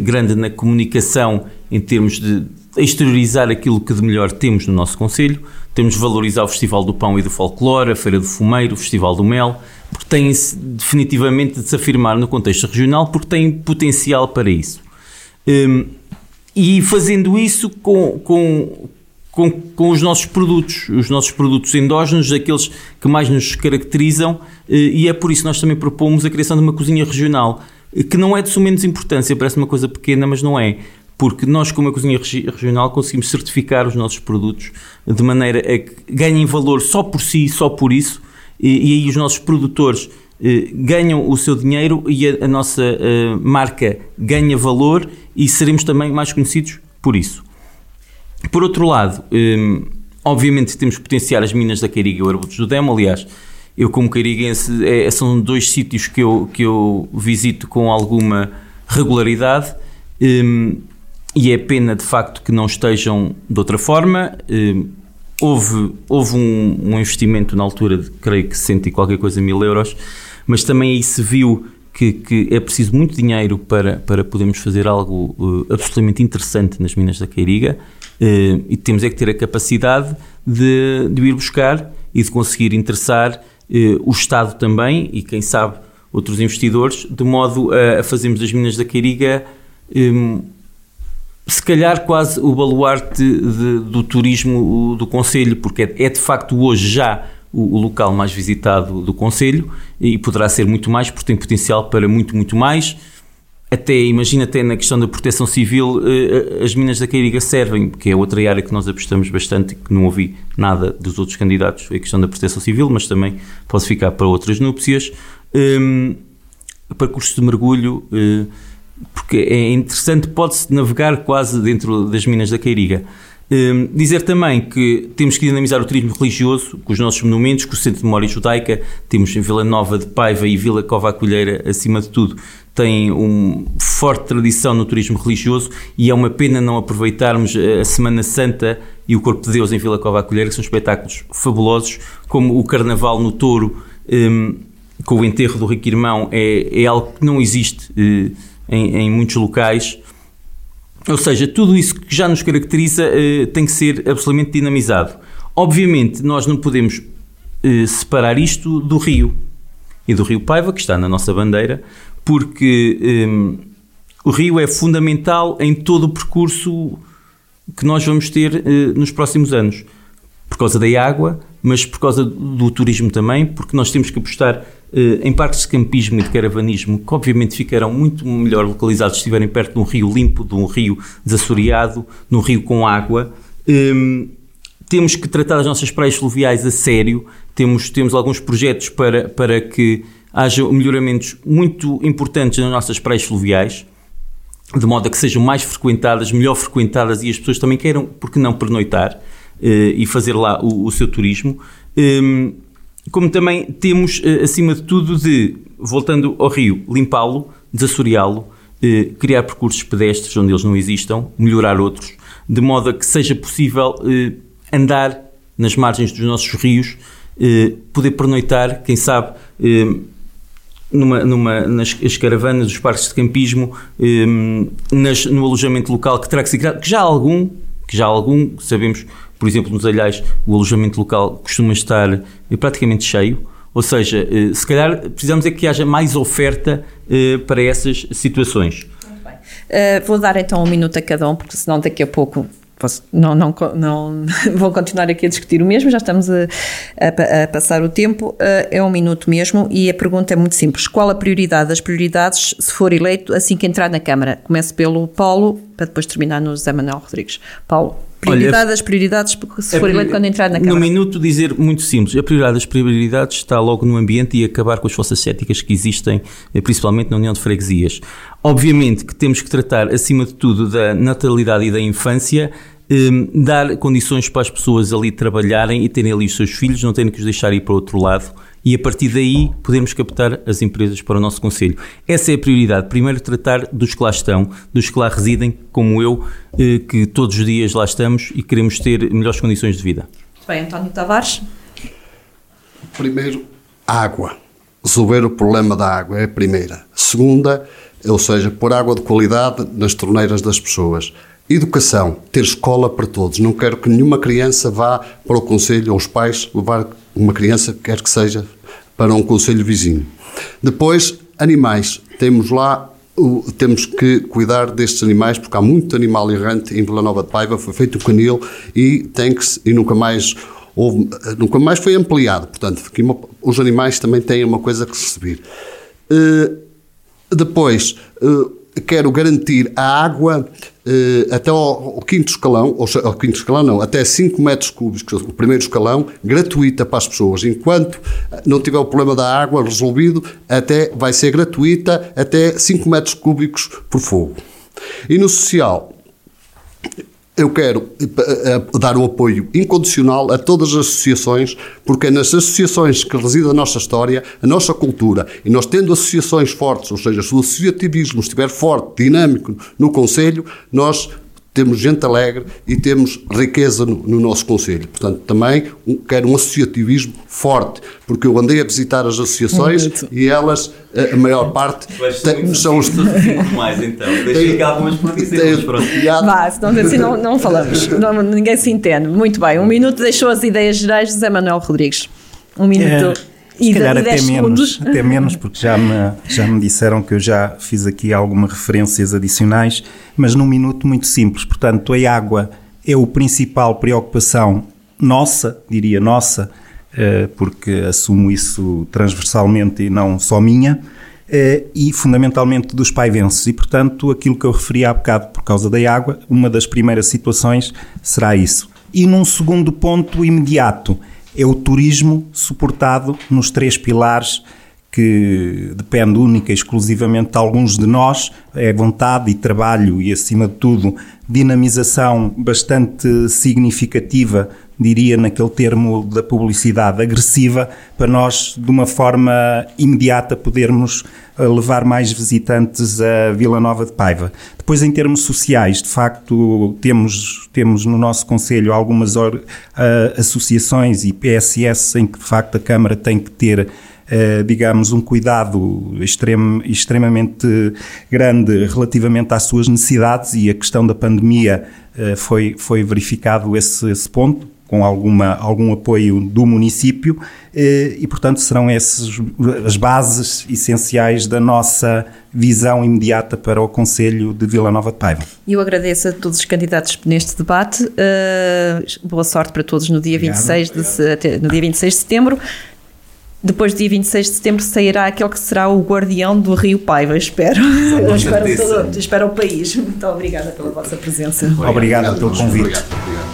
grande na comunicação em termos de exteriorizar aquilo que de melhor temos no nosso Conselho. Temos de valorizar o Festival do Pão e do Folclore, a Feira do Fumeiro, o Festival do Mel, porque têm definitivamente de se afirmar no contexto regional, porque têm potencial para isso. Um, e fazendo isso com, com, com, com, os nossos produtos, os nossos produtos endógenos, aqueles que mais nos caracterizam, eh, e é por isso que nós também propomos a criação de uma cozinha regional que não é de suma menos importância, parece uma coisa pequena, mas não é. Porque nós, como a cozinha regional, conseguimos certificar os nossos produtos de maneira a que ganhem valor só por si, só por isso, e, e aí os nossos produtores eh, ganham o seu dinheiro e a, a nossa eh, marca ganha valor e seremos também mais conhecidos por isso. Por outro lado, eh, obviamente temos potenciar as minas da Queiriga e o Arbutos do Demo, aliás, eu, como cairiguense, é, são dois sítios que eu, que eu visito com alguma regularidade um, e é pena, de facto, que não estejam de outra forma. Um, houve houve um, um, investimento na altura de, creio que, cento e qualquer coisa mil euros, mas também aí se viu que, que, é preciso muito dinheiro para, para podermos fazer algo uh, absolutamente interessante nas minas da Queiriga uh, e temos é que ter a capacidade de, de ir buscar e de conseguir interessar o Estado também e quem sabe outros investidores, de modo a, a fazermos das minas da Queiriga um, se calhar quase o baluarte de, do turismo do Conselho, porque é, é de facto hoje já o, o, local mais visitado do Conselho e poderá ser muito mais, porque tem potencial para muito, muito mais. Até, imagina até na questão da proteção civil, eh, as minas da Queiriga servem, que é outra área que nós apostamos bastante e que não ouvi nada dos outros candidatos, a questão da proteção civil, mas também pode ficar para outras núpcias. Um, percurso de mergulho, uh, porque é interessante, pode-se navegar quase dentro das minas da Queiriga. Um, dizer também que temos que dinamizar o turismo religioso com os nossos monumentos, com o Centro de Memória Judaica, temos em Vila Nova de Paiva e Vila Cova Acolheira, acima de tudo, tem uma forte tradição no turismo religioso e é uma pena não aproveitarmos a Semana Santa e o Corpo de Deus em Vila Cova Acolheira, que são espetáculos fabulosos, como o Carnaval no Touro, um, com o enterro do Rico Irmão, é, é algo que não existe uh, em, em muitos locais ou seja, tudo isso que já nos caracteriza uh, tem que ser absolutamente dinamizado. Obviamente, nós não podemos separar isto do Rio e do Rio Paiva, que está na nossa bandeira, porque um, o Rio é fundamental em todo o percurso que nós vamos ter uh, nos próximos anos. Por causa da água, mas por causa do turismo também, porque nós temos que apostar eh, em parques de campismo e de caravanismo, que obviamente ficarão muito melhor localizados se estiverem perto de um rio limpo, de um rio desassoreado, de um rio com água. Um, temos que tratar as nossas praias fluviais a sério, temos, temos alguns projetos para, para que haja melhoramentos muito importantes nas nossas praias fluviais, de modo a que sejam mais frequentadas, melhor frequentadas e as pessoas também queiram, porque não, pernoitar uh, e fazer lá o, o seu turismo. Um, como também temos, eh, acima de tudo, de, voltando ao rio, limpá-lo, desassoreá-lo, eh, criar percursos pedestres onde eles não existam, melhorar outros, de modo a que seja possível eh, andar nas margens dos nossos rios, poder pernoitar, quem sabe, numa, numa, nas caravanas, dos parques de campismo, nas, no alojamento local que terá que ser criado, que já há algum, que já há algum, sabemos por exemplo, nos Alhais, o alojamento local costuma estar eh, praticamente cheio. Ou seja, eh, se calhar precisamos é que haja mais oferta eh, para essas situações. Uh, vou dar então um minuto a cada um, porque senão daqui a pouco não, não, não vou continuar aqui a discutir o mesmo, já estamos a, a, a, passar o tempo, é um minuto mesmo e a pergunta é muito simples. Qual a prioridade das prioridades se for eleito assim que entrar na Câmara? Começo pelo Paulo, para depois terminar no José Manuel Rodrigues. Paulo. Prioridade das prioridades, porque se for eleito quando entrar na Câmara. No minuto dizer muito simples, a prioridade das prioridades está logo no ambiente e acabar com as forças céticas que existem, eh, principalmente na União de Freguesias. Obviamente que temos que tratar, acima de tudo, da natalidade e da infância, um, dar condições para as pessoas ali trabalharem e terem ali os seus filhos, não terem que os deixar ir para outro lado e a partir daí podemos captar as empresas para o nosso Conselho. Essa é a prioridade. Primeiro, tratar dos que lá estão, dos que lá residem, como eu, eh, que todos os dias lá estamos e queremos ter melhores condições de vida. Bem, António Tavares. Primeiro, água. Resolver o problema da água é a primeira. Segunda, ou seja, pôr água de qualidade nas torneiras das pessoas. Educação, ter escola para todos. Não quero que nenhuma criança vá para o conselho, ou os pais, levar uma criança, quer que seja, para um conselho vizinho. Depois, animais. Temos lá, temos que cuidar destes animais, porque há muito animal errante em Vila Nova de Paiva, foi feito o canil e tem que e nunca mais houve, nunca mais foi ampliado. Portanto, os animais também têm uma coisa que receber. Uh, depois, uh, quero garantir a água eh, até ao, ao, quinto escalão, ou ao quinto escalão não, até 5 metros cúbicos, o primeiro escalão, gratuita para as pessoas. Enquanto não tiver o problema da água resolvido, até vai ser gratuita até 5 metros cúbicos por fogo. E no social, eu quero eh, eh, dar o apoio incondicional a todas as associações, porque é nas associações que reside a nossa história, a nossa cultura, e nós tendo associações fortes, ou seja, se o associativismo estiver forte, dinâmico no Conselho, nós temos gente alegre e temos riqueza no, no nosso Conselho. Portanto, também um, quero um associativismo forte, porque eu andei a visitar as associações e elas, a, a maior parte, tem, são os. mais então, deixei aqui algumas por dizer, Vá, senão assim não, não falamos, não, ninguém se entende. Muito bem, um minuto deixou as ideias gerais de José Manuel Rodrigues. Um minuto. É, Se calhar até menos, até menos, porque já me, já me disseram que eu já fiz aqui algumas referências adicionais, mas num minuto muito simples. Portanto, a água é o principal preocupação nossa, diria nossa, eh, porque assumo isso transversalmente e não só minha, eh, e fundamentalmente dos paivenses. E, portanto, aquilo que eu referi há bocado por causa da água, uma das primeiras situações será isso. E num segundo ponto imediato, é o turismo suportado nos três pilares que depende única e exclusivamente de alguns de nós, é vontade e trabalho e, acima de tudo, dinamização bastante significativa, diria naquele termo da publicidade agressiva, para nós, de uma forma imediata, podermos eh, levar mais visitantes a Vila Nova de Paiva. Depois, em termos sociais, de facto, temos, temos no nosso Conselho algumas or, uh, associações e PSS em que, de facto, a Câmara tem que ter Uh, digamos, um cuidado extrem, extremamente grande relativamente às suas necessidades e a questão da pandemia foi, foi verificado esse, esse ponto com alguma, algum apoio do município eh, e, portanto, serão essas as bases essenciais da nossa visão imediata para o Conselho de Vila Nova de Paiva. Eu agradeço a todos os candidatos neste debate. Uh, boa sorte para todos no dia, 26 de, no dia 26 de setembro. Depois do dia 26 de setembro sairá aquele que será o guardião do Rio Paiva, espero. Eu espero, todo, espero o país. Muito obrigada pela vossa presença. Obrigado, obrigado pelo convite. Obrigado.